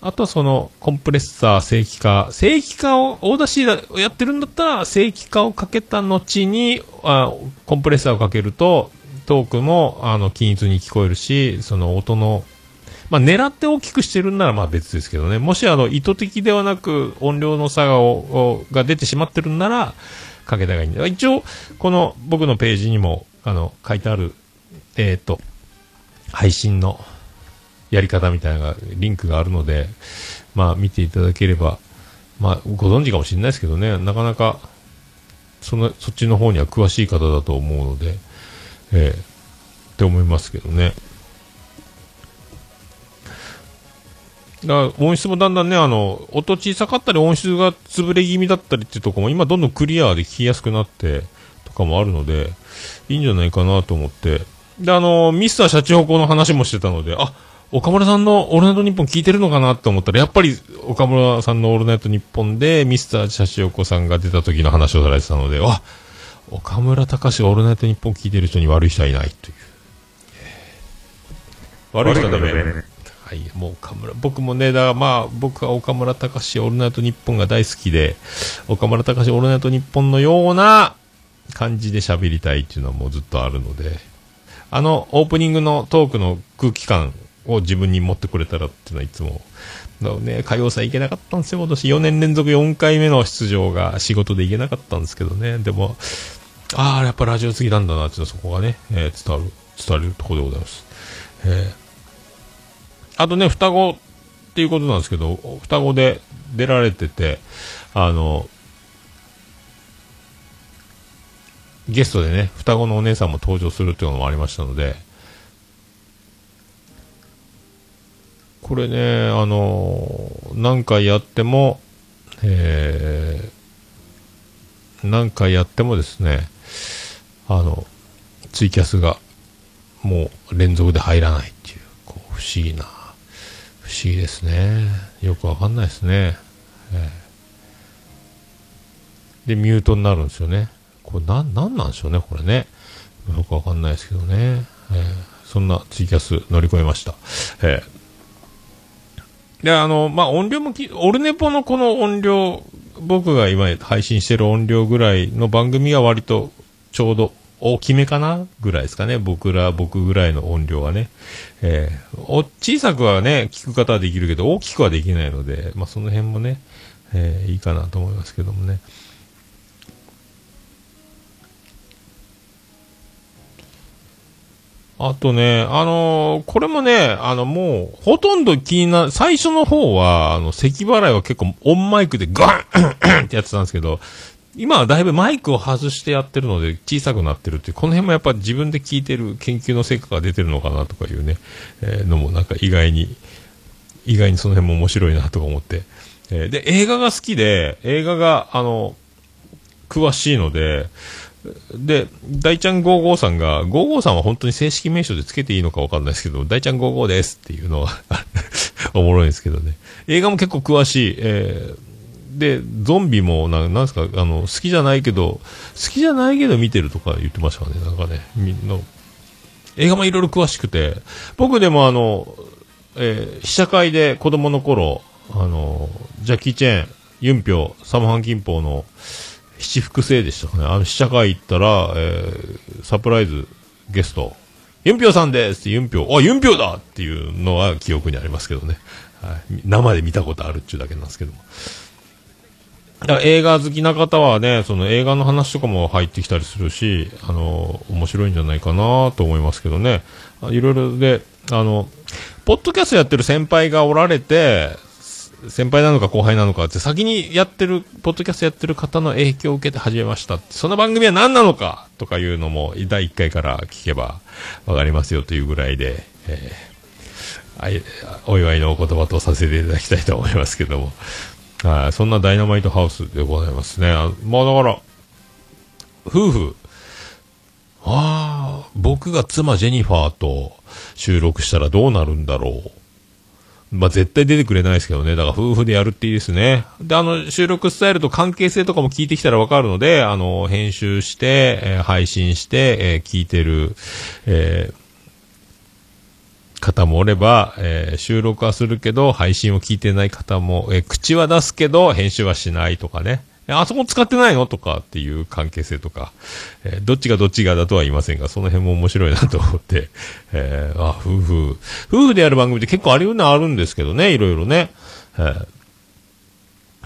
あとはその、コンプレッサー正規化。正規化を、 Audacity をやってるんだったら、正規化をかけた後に、あコンプレッサーをかけると、トークも、あの、均一に聞こえるし、その音の、まあ、狙って大きくしてるんならまあ別ですけどね。もしあの、意図的ではなく、音量の差がをが出てしまってるんなら、かけた方がいいんだ。一応、この僕のページにも、あの、書いてある、えっ、と、配信のやり方みたいな、リンクがあるので、まあ見ていただければ、まあご存知かもしれないですけどね、なかなか、その、そっちの方には詳しい方だと思うので、ええって思いますけどね。だから音質もだんだんね、あの、音小さかったり音質が潰れ気味だったりっていうとこも今どんどんクリアで聞きやすくなってとかもあるので、いいんじゃないかなと思って。で、あの、ミスターシャチホコの話もしてたので、あ、岡村さんのオールナイトニッポン聞いてるのかなと思ったら、やっぱり岡村さんのオールナイトニッポンでミスターシャチホコさんが出た時の話をされてたので、あ、岡村隆史オールナイトニッポン聞いてる人に悪い人はいないという。悪い人はダメ。はい、もう岡村、僕もね、だからまあ、僕は岡村隆史オールナイトニッポンが大好きで、岡村隆史オールナイトニッポンのような感じで喋りたいっていうのはもうずっとあるので、あの、オープニングのトークの空気感を自分に持ってくれたらっていうのはいつも、だね、歌謡祭行けなかったんですよ、今年4年連続4回目の出場が仕事で行けなかったんですけどね、でも、ああ、やっぱラジオ好きなんだなっていうのはそこがね、えー伝わる、伝わるところでございます。えーあとね、双子っていうことなんですけど、双子で出られてて、あの、ゲストでね、双子のお姉さんも登場するっていうのもありましたので、これね、あの、何回やっても、えー、何回やってもですね、あの、ツイキャスがもう連続で入らないっていう、こう、不思議な、不思議ですね。よくわかんないですね。えーで、ミュートになるんですよね。これ、なん、なんなんでしょうね、これね。よくわかんないですけどね。えーそんなツイキャス乗り越えました。えーで、あの、まあ、音量もき、オルネポのこの音量、僕が今配信してる音量ぐらいの番組は割とちょうど大きめかなぐらいですかね。僕ら、僕ぐらいの音量はね。えーお、小さくはね、聞く方はできるけど、大きくはできないので、まあ、その辺もね、えーいいかなと思いますけどもね。あとね、あのーこれもね、あの、もう、ほとんど気にな、最初の方は、あの、咳払いは結構オンマイクでガン ってやってたんですけど、今はだいぶマイクを外してやってるので小さくなってるっていう、この辺もやっぱ自分で聞いてる研究の成果が出てるのかなとかいうね、えーのもなんか意外に、意外にその辺も面白いなとか思って。えーで、映画が好きで、映画が、あの、詳しいので、で、大ちゃん55さんが、55さんは本当に正式名称でつけていいのかわかんないですけど、大ちゃん55ですっていうのは おもろいんですけどね。映画も結構詳しい。えーで、ゾンビもな、なんですか、あの、好きじゃないけど、好きじゃないけど見てるとか言ってましたね。なんかね、みんな、映画もいろいろ詳しくて、僕でもあの、えー試写会で子供の頃、あの、ジャッキー・チェーン、ユンピョ、サムハン・キンポーの七福星でしたかね。あの試写会行ったら、えーサプライズゲスト、ユンピョウさんですってユンピョウ、あ、ユンピョウだっていうのは記憶にありますけどね。はい、生で見たことあるっていうだけなんですけども。映画好きな方はね、その映画の話とかも入ってきたりするし、あの、面白いんじゃないかなと思いますけどね。いろいろで、あの、ポッドキャストやってる先輩がおられて、先輩なのか後輩なのかって先にやってる、ポッドキャストやってる方の影響を受けて始めました。その番組は何なのかとかいうのも第1回から聞けばわかりますよというぐらいで、えーあいお祝いのお言葉とさせていただきたいと思いますけども。はい、そんなダイナマイトハウスでございますね。あまあだから、夫婦、ああ、僕が妻ジェニファーと収録したらどうなるんだろう。まあ絶対出てくれないですけどね。だから夫婦でやるっていいですね。で、あの、収録スタイルと関係性とかも聞いてきたらわかるので、あの、編集して、えー配信して、えー聞いてる、えー方もおれば、えー収録はするけど、配信を聞いてない方も、えー口は出すけど、編集はしないとかね。あそこ使ってないの？とかっていう関係性とか、えーどっちがどっちがだとは言いませんが、その辺も面白いなと思って、えーあ、夫婦、夫婦でやる番組って結構あるようなあるんですけどね、いろいろね。えー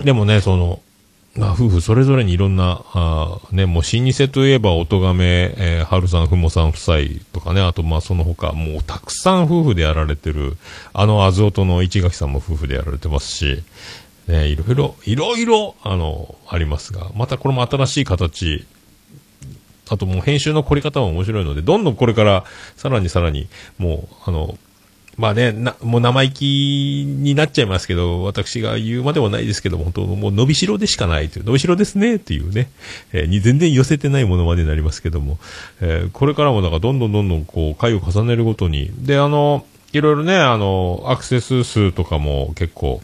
でもね、その、まあ、夫婦それぞれにいろんな、あね、もう老舗といえば、おとがめ、えー、春さん、ふもさん夫妻とかね、あと、まあ、その他、もうたくさん夫婦でやられてる、あの、あずおとの市垣さんも夫婦でやられてますし、ね、いろいろ、いろいろ、あの、ありますが、またこれも新しい形、あともう編集の凝り方も面白いので、どんどんこれから、さらにさらに、もう、あの、まあね、な、もう生意気になっちゃいますけど、私が言うまでもないですけど、本当もう伸びしろでしかないという、伸びしろですねっていうね、えーに全然寄せてないものまでになりますけども、えーこれからもなんかどんどんどんどんこう、回を重ねるごとに、で、あの、いろいろね、あの、アクセス数とかも結構、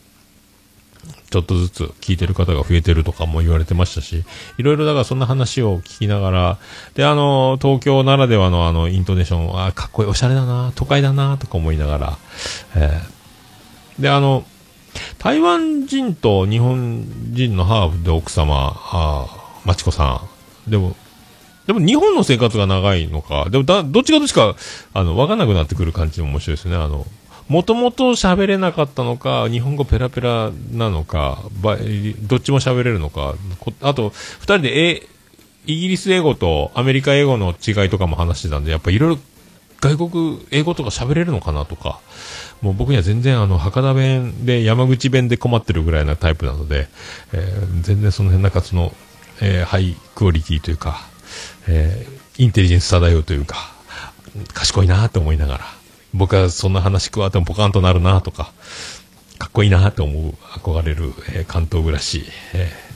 ちょっとずつ聞いてる方が増えてるとかも言われてましたし、いろいろだからそんな話を聞きながら、で、あの、東京ならではのあの、イントネーション、あ、かっこいい、おしゃれだな、都会だな、とか思いながら、えーで、あの、台湾人と日本人のハーフで奥様、あまちこさん、でも、でも日本の生活が長いのか、でもだ、どっちがどっちか、あの、わかんなくなってくる感じも面白いですね。あの、もともと喋れなかったのか、日本語ペラペラなのか、どっちも喋れるのか、あと、二人で、え、イギリス英語とアメリカ英語の違いとかも話してたんで、やっぱいろいろ外国英語とか喋れるのかなとか、もう僕には全然あの、博多弁で山口弁で困ってるぐらいなタイプなので、えー全然その辺なんかその、えーハイクオリティというか、えーインテリジェンス漂うというか、賢いなと思いながら、僕はそんな話加わってもポカンとなるなとか、かっこいいなと思う、憧れる、えー関東暮らし、えー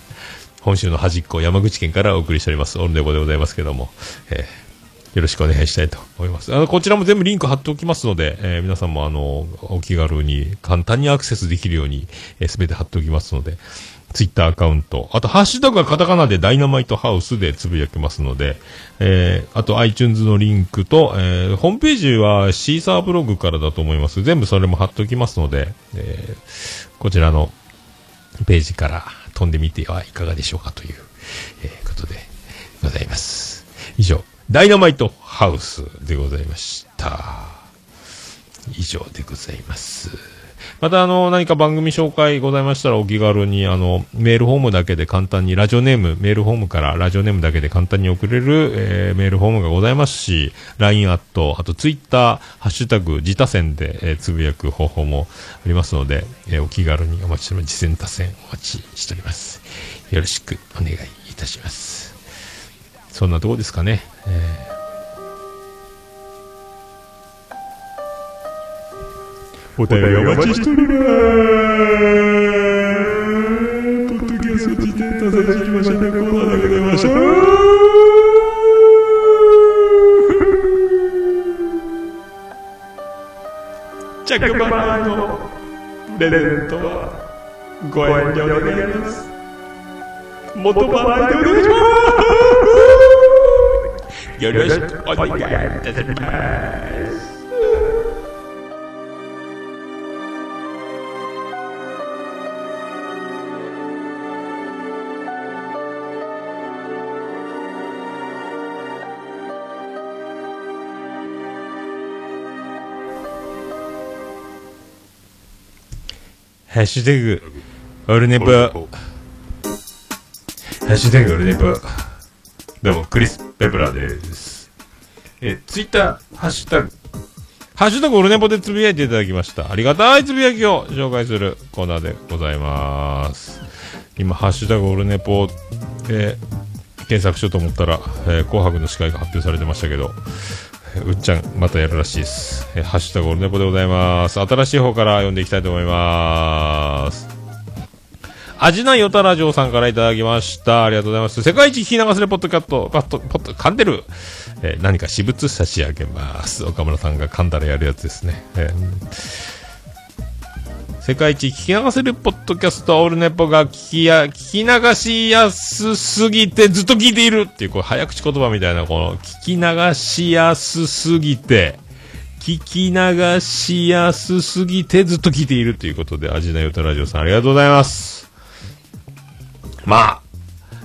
本州の端っこ、山口県からお送りしております、オルネボでございますけども、えーよろしくお願いしたいと思います。あの、こちらも全部リンク貼っておきますので、えー皆さんもあの、お気軽に、簡単にアクセスできるように、えすべて貼っておきますので、ツイッターアカウント、あと、ハッシュタグはカタカナでダイナマイトハウスでつぶやけますので、えーあと iTunes のリンクと、えーホームページはシーサーブログからだと思います。全部それも貼っておきますので、えーこちらのページから飛んでみてはいかがでしょうかという、えーことでございます。以上、ダイナマイトハウスでございました。以上でございます。また、あの、何か番組紹介ございましたら、お気軽に、あの、メールフォームだけで簡単に、ラジオネーム、メールフォームからラジオネームだけで簡単に送れる、えーメールフォームがございますし、LINE アット、あとツイッター、ハッシュタグ、自他戦で、えーつぶやく方法もありますので、えーお気軽にお待ちしております。自戦他戦お待ちしております。よろしくお願いいたします。そんなとこですかね。えーお便りお待ちしております。ポッドキャスト自転車させてきましたね。コーナーでございました。着払いのプレゼントはご遠慮願います。元払いでお願いします。よろしくお願いいたします。ハッシュタグ、オルネポ。ハッシュタグ、オルネポ。どうも、クリス・ペプラです。え、ツイッター、ハッシュタグ、ハッシュタグ、オルネポでつぶやいていただきました。ありがたいつぶやきを紹介するコーナーでございます。今、ハッシュタグ、オルネポ、えー検索しようと思ったら、えー紅白の司会が発表されてましたけど、うっちゃん、またやるらしいです。えーハッシュタグオルネポでございます。新しい方から読んでいきたいと思います。味ないよたラジオさんからいただきました。ありがとうございます。世界一聞き流せるポッドキャット、パッド、ポッド、噛んでる。えー何か私物差し上げます。岡村さんが噛んだらやるやつですね。えー世界一聞き流せるポッドキャストオールネポが聞きや、聞き流しやすすぎてずっと聞いているっていう、こう早口言葉みたいな、この聞き流しやすすぎて、聞き流しやすすぎてずっと聞いているということで、味なよたラジオさんありがとうございます。まあ、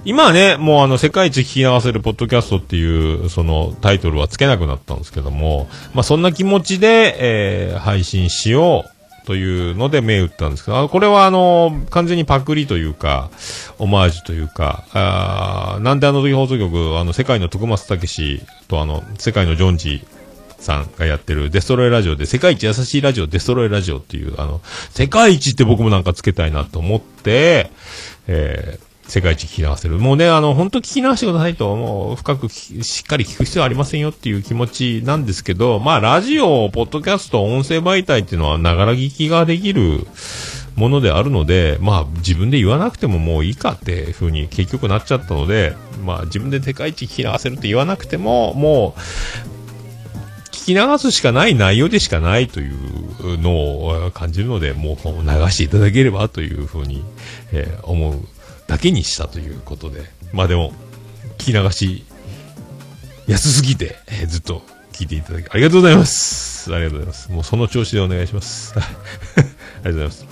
今はね、もうあの、世界一聞き流せるポッドキャストっていう、そのタイトルはつけなくなったんですけども、まあそんな気持ちで、えー配信しようというので目打ったんですけど、あこれはあの、完全にパクリというか、オマージュというか、あーなんであの時放送局、あの、世界の徳松武史とあの、世界のジョンジーさんがやってるデストロイラジオで、世界一優しいラジオ、デストロイラジオっていう、あの、世界一って僕もなんかつけたいなと思って、えー世界一聞き流せる。もうね、あの、本当聞き流してくださいと、もう深くしっかり聞く必要はありませんよっていう気持ちなんですけど、まあ、ラジオ、ポッドキャスト、音声媒体っていうのは、ながら聞きができるものであるので、まあ、自分で言わなくてももういいかっていうふうに結局なっちゃったので、まあ、自分で世界一聞き流せるって言わなくても、もう、聞き流すしかない内容でしかないというのを感じるので、もう流していただければというふうに、えー思うだけにしたということで、まあでも、聞き流し、安すぎて、えーずっと聞いていただき、ありがとうございます。ありがとうございます。もうその調子でお願いします。ありがとうございます。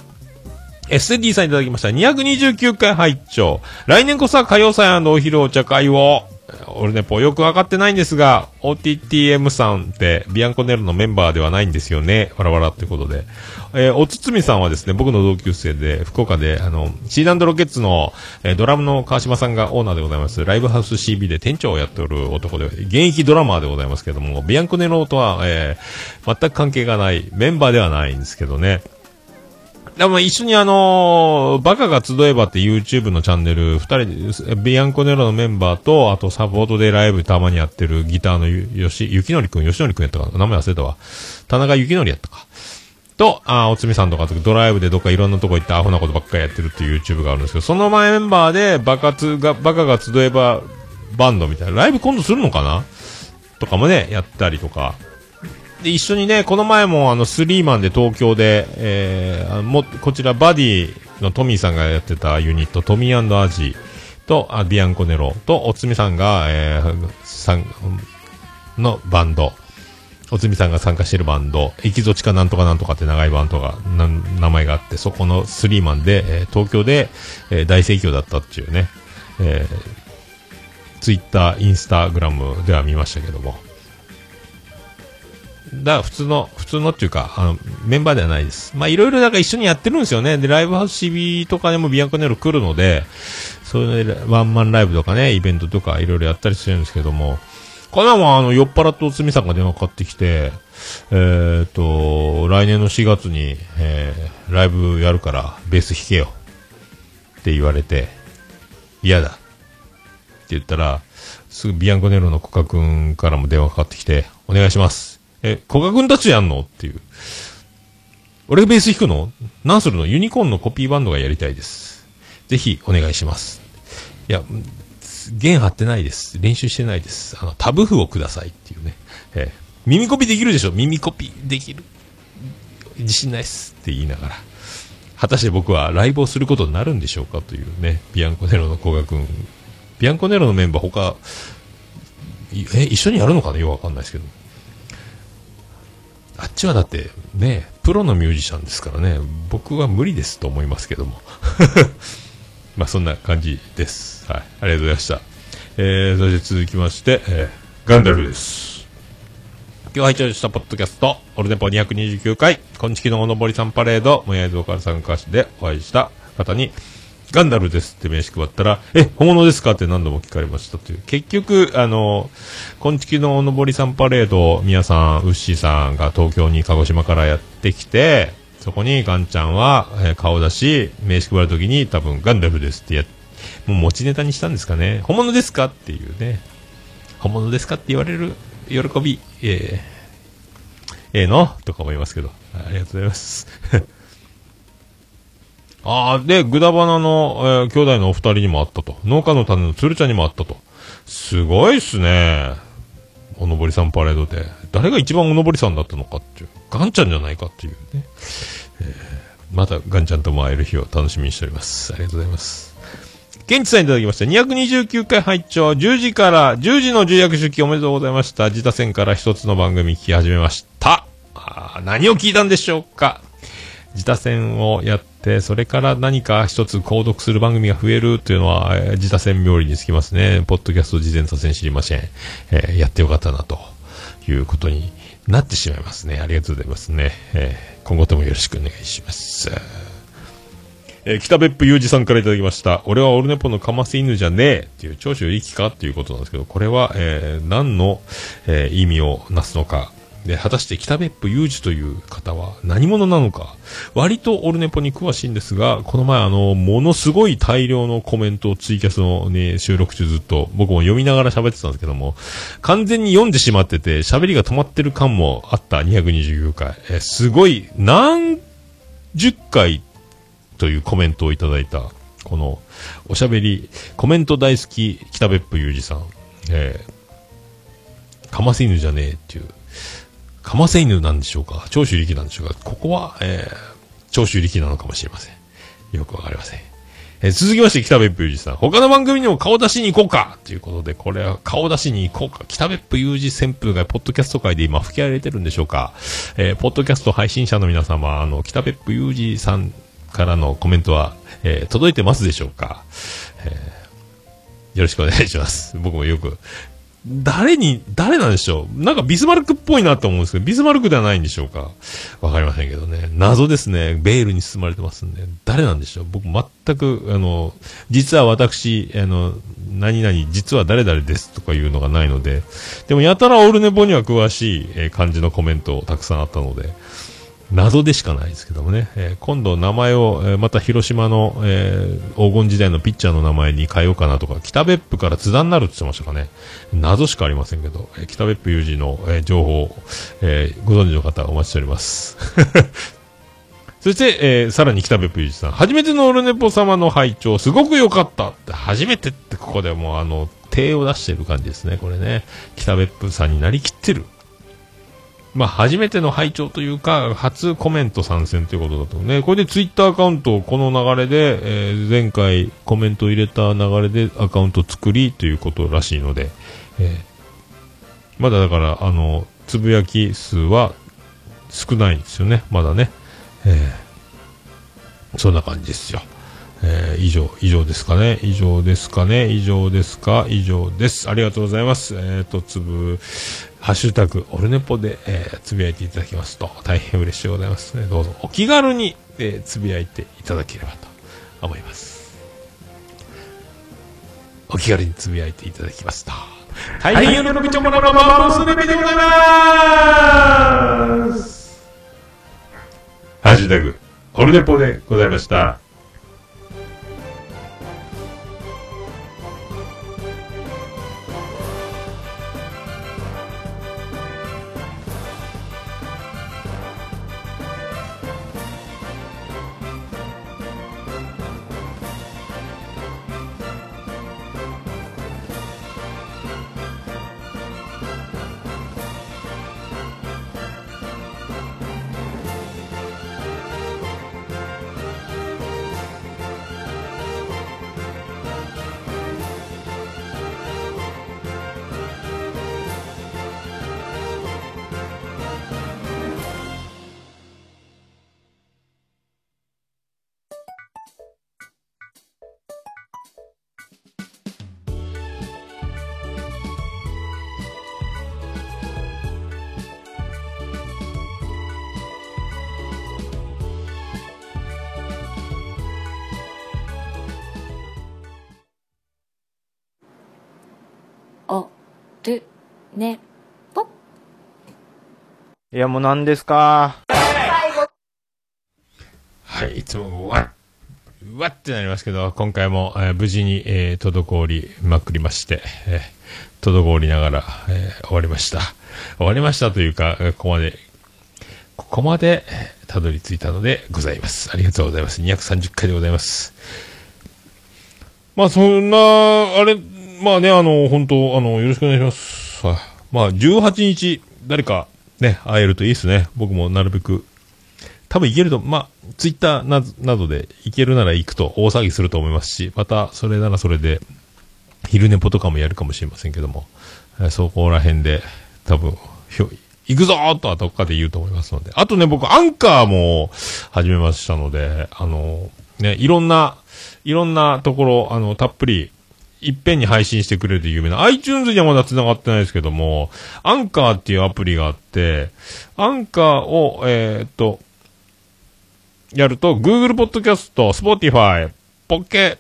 SD さんいただきました。229回拝聴来年こそは歌謡祭お昼お茶会を、俺ね、ぽよくわかってないんですが、OTTM さんって、ビアンコネロのメンバーではないんですよね。わらわらってことで。えーおつつみさんはですね、僕の同級生で、福岡で、あの、シーダンドロケッツの、えードラムの川島さんがオーナーでございます。ライブハウス CB で店長をやっておる男で、現役ドラマーでございますけども、ビアンコネロとは、えー全く関係がない、メンバーではないんですけどね。でも一緒にあのバカが集えばって YouTube のチャンネル、二人、ビアンコネロのメンバーと、あとサポートでライブたまにやってるギターの、よし、ゆきのりくん、よしのりくんやったかな？名前忘れたわ。田中ゆきのりやったか。と、あーおつみさんとかドライブでどっかいろんなとこ行ってアホなことばっかりやってるっていう YouTube があるんですけど、その前メンバーでバカつが、バカが集えばバンドみたいな、ライブ今度するのかな？とかもね、やったりとか。で、一緒にね、この前もあの、スリーマンで東京で、えー、も、こちらバディのトミーさんがやってたユニット、トミーアジと、あビアンコネロと、おつみさんが、えー、さん、のバンド、おつみさんが参加してるバンド、エキゾチカなんとかなんとかって長いバンドが、名前があって、そこのスリーマンで、えー東京で、えー大盛況だったっていうね、えーツイッター、インスタグラムでは見ましたけども。だ普通の、普通のっていうか、あの、メンバーではないです。まあいろいろなんか一緒にやってるんですよね。で、ライブハウス CB とかでもビアンコネロ来るので、そういうのでワンマンライブとかね、イベントとかいろいろやったりするんですけども、この前もあの、酔っ払っておつみさんが電話かかってきて、えーっと、来年の4月に、えー、ライブやるから、ベース弾けよ。って言われて、嫌だ。って言ったら、すぐビアンコネロのコカ君からも電話かかってきて、お願いします。え、コカ君たちやんの？っていう。俺がベース弾くの？何するの？ユニコーンのコピーバンドがやりたいです。ぜひお願いします。いや、弦張ってないです。練習してないです。あの、タブ譜をくださいっていうね。えー耳コピできるでしょ？耳コピできる。自信ないっすって言いながら。果たして僕はライブをすることになるんでしょうかというね、ビアンコネロの古賀君。ビアンコネロのメンバー他、え、一緒にやるのかなよくわかんないですけど。あっちはだって、ね、プロのミュージシャンですからね、僕は無理ですと思いますけども。まあそんな感じです。はい。ありがとうございました。えー、そして続きまして、えー、ガンダルです。今日配聴したポッドキャスト、オルネポ229回、今月のおのぼりさんパレード、もやいぞうから参加してお会いした方に、ガンダルですって名刺配ったら、え、本物ですかって何度も聞かれましたという。結局、あの、今月のおのぼりさんパレード、みやさん、ウッシーさんが東京に鹿児島からやってきて、そこにガンちゃんは、えー顔出し、名刺配るときに多分ガンダルですってや、もう持ちネタにしたんですかね。本物ですかっていうね。本物ですかって言われる喜び、えー、ええのとか思いますけど。ありがとうございます。ああ、で、グダバナの、えー兄弟のお二人にもあったと。農家の種の鶴ちゃんにもあったと。すごいっすね。おのぼりさんパレードで。誰が一番おのぼりさんだったのかっていう。ガンちゃんじゃないかっていうね。えーまたガンちゃんとも会える日を楽しみにしております。ありがとうございます。ケンチさんいただきました。229回拝聴10時から10時の重役出勤おめでとうございました。自他戦から一つの番組聞き始めました。あ何を聞いたんでしょうか自他戦をやって、それから何か一つ購読する番組が増えるというのは、自他戦冥利につきますね。ポッドキャスト事前左遷知りません。えーやってよかったな、ということになってしまいますね。ありがとうございますね。えー今後ともよろしくお願いします。えー北別府裕二さんからいただきました。俺はオルネポのカマス犬じゃねえっていう長州力か？っていうことなんですけど、これは、えー何の、えー意味をなすのか。で、果たして北別府裕二という方は何者なのか。割とオルネポに詳しいんですが、この前あの、ものすごい大量のコメントをツイキャスのね、収録中ずっと僕も読みながら喋ってたんですけども、完全に読んでしまってて、喋りが止まってる感もあった229回。えすごい、何十回というコメントをいただいた、この、おしゃべり、コメント大好き、北別府裕二さん。えー、かませ犬じゃねえっていう、かませ犬なんでしょうか？長州力なんでしょうか？ここは、えー、長州力なのかもしれません。よくわかりません。えー続きまして、北別府裕二さん。他の番組にも顔出しに行こうかということで、これは顔出しに行こうか。北別府裕二旋風がポッドキャスト界で今吹き荒れてるんでしょうか？えーポッドキャスト配信者の皆様、あの、北別府裕二さんからのコメントは、えー届いてますでしょうか？えーよろしくお願いします。僕もよく、誰に、誰なんでしょう？なんかビスマルクっぽいなと思うんですけど、ビスマルクではないんでしょうか？わかりませんけどね。謎ですね。ベールに包まれてますんで。誰なんでしょう？僕全く、あの、実は私、あの、何々、実は誰々ですとかいうのがないので、でもやたらオルネボには詳しい、え感じのコメントたくさんあったので、謎でしかないですけどもね、えー今度名前を、えーまた広島の、えー黄金時代のピッチャーの名前に変えようかなとか、北別府から津田になるって言ってましたかね。謎しかありませんけど、えー北別府有事の、えー情報、えーご存知の方お待ちしております。そして、えーさらに北別府有事さん。初めてのオルネポ様の拝聴すごく良かったって。初めてってここでもうあの、手を出してる感じですね。これね。北別府さんになりきってる。まあ、初めての拝聴というか、初コメント参戦ということだとね。これでツイッターアカウントをこの流れで、えー前回コメントを入れた流れでアカウント作りということらしいので、えーまだだから、あの、つぶやき数は少ないんですよね。まだね。えーそんな感じですよ。えー以上、以上ですかね。以上ですかね。以上ですか。以上です。ありがとうございます。えっ、と、つぶ、ハッシュタグ、オルネポで、えーつぶやいていただきますと、大変嬉しいございますね。どうぞ、お気軽に、えーつぶやいていただければと思います。お気軽につぶやいていただきますと。大変喜びちょもらまままするべでございます。ハッシュタグ、オルネポでございました。いや、もう何ですか？はい、いつも、わっ、わってなりますけど、今回も、えー無事に、えー滞りまくりまして、えー滞りながら、えー終わりました。終わりましたというか、ここまで、ここまで、たどり着いたのでございます。ありがとうございます。230回でございます。まあ、そんな、あれ、まあね、あの、本当あの、よろしくお願いします。はまあ、18日、誰か、ね、会えるといいですね。僕もなるべく多分行けると、まあ、ツイッターななどで行けるなら行くと大騒ぎすると思いますし、またそれならそれで、昼寝ぽとかもやるかもしれませんけども、えーそこら辺で多分、ひょ行くぞーとはどっかで言うと思いますので。あとね、僕、アンカーも始めましたので、あの、ね、いろんな、いろんなところ、あの、たっぷり、いっぺんに配信してくれる有名な。iTunes にはまだ繋がってないですけども、アンカーっていうアプリがあって、アンカーを、えーっと、やると、Google Podcast、Spotify、ポケッ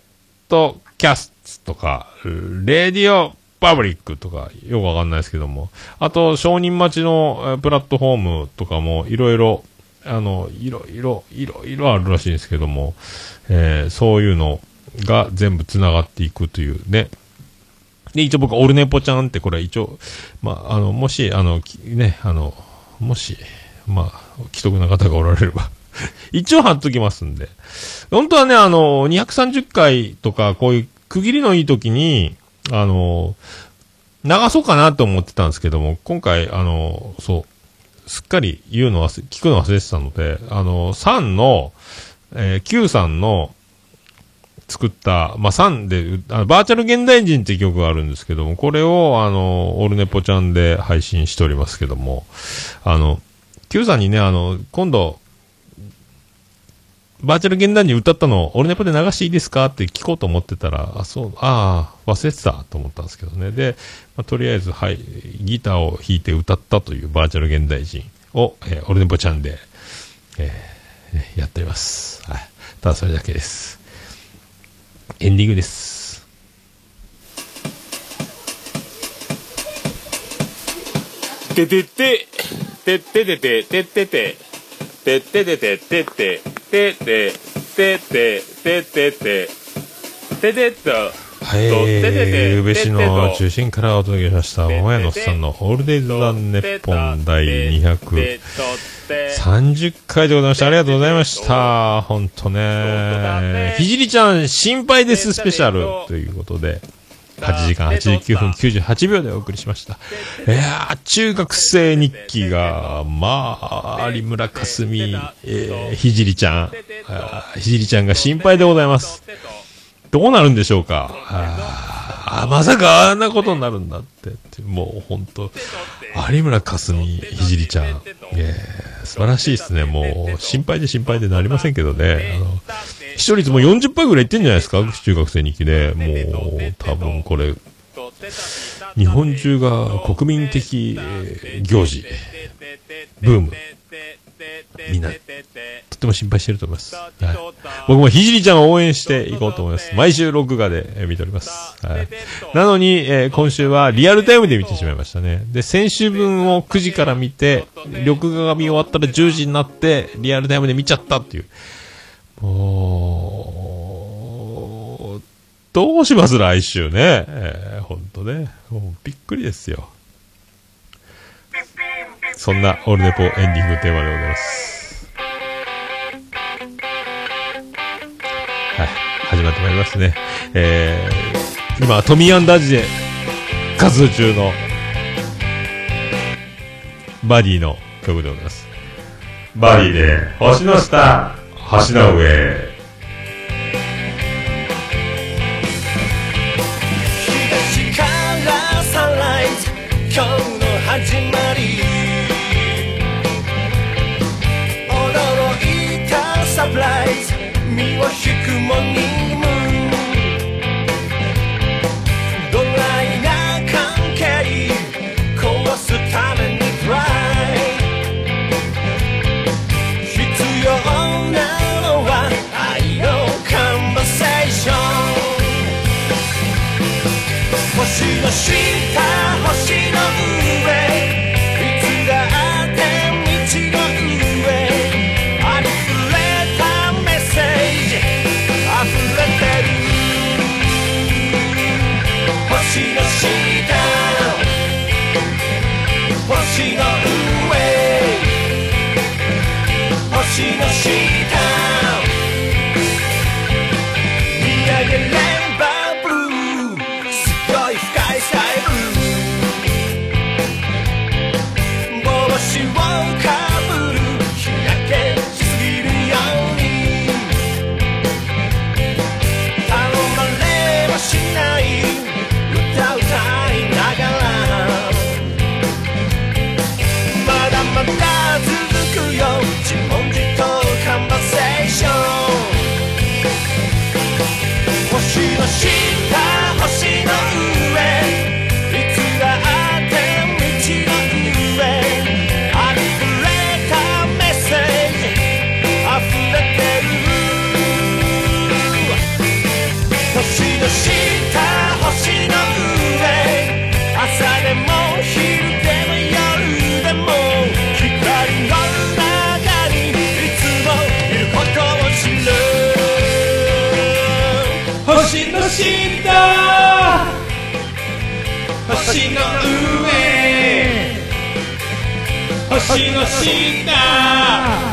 トキャストとか、Radio Public とか、よくわかんないですけども、あと、承認待ちのプラットフォームとかも、いろいろ、あの、いろいろ、いろいろあるらしいんですけども、えーそういうのが全部繋がっていくというね、で、一応僕、オルネポちゃんって、これ一応、まあ、あの、もし、あの、ね、あの、もし、まあ、既得な方がおられれば、一応貼っときますんで。本当はね、あの、230回とか、こういう区切りのいい時に、あの、流そうかなと思ってたんですけども、今回、あの、そう、すっかり言うの忘れ、聞くの忘れてたので、あの、3の、えー Q さんの、作った、まあ、3で、あのバーチャル現代人っていう曲があるんですけども、これを、あの、オルネポちゃんで配信しておりますけども、あの、Q さんにね、あの、今度、バーチャル現代人歌ったの、オルネポで流していいですかって聞こうと思ってたら、あ、そう、ああ、忘れてたと思ったんですけどね。で、まあ、とりあえず、はい、ギターを弾いて歌ったというバーチャル現代人を、えーオルネポちゃんで、えーやっております。はい。ただそれだけです。エンディングです。ててて、ててててて、てててて、ててててて、ててて、ててて、ててて、てててて、ててっと、はい、宇部市の中心からお届けしました、桃屋のおっさんのオールデイズ・ザ・ネッポン第230回でございました。ありがとうございました。ほんとね。ひじりちゃん、心配ですスペシャルということで、8時間89分98秒でお送りしました。いやー、中学生日記が、まあ、有村架純、えー、ひじりちゃん、ひじりちゃんが心配でございます。どうなるんでしょうか？あーまさかあんなことになるんだって。もう本当有村架純、ひじりちゃん。えー素晴らしいですね。もう、心配で心配でなりませんけどね。あの、7起床率もう40%ぐらいいってんじゃないですか？中学生2期で。もう、多分これ、日本中が国民的、えー行事、ブーム、みんな、とっても心配してると思います。はい、僕もひじりちゃんを応援していこうと思います。毎週録画で、見ております。はい、なのに、えー今週はリアルタイムで見てしまいましたね。で、先週分を9時から見て、録画が見終わったら10時になって、リアルタイムで見ちゃったっていう。もう、どうします来週ね。えー、ほんとね。もうびっくりですよ。そんなオールネポエンディングテーマでございます。はい。始まってまいりますね。えー、今、トミーアンダージで活動中のバディの曲でございます。バディで星の下、星の上。東からサンライズ身を引くモーニングムドライな関係壊すためにトライ。必要なのは愛のカンバセーション星のしのしの下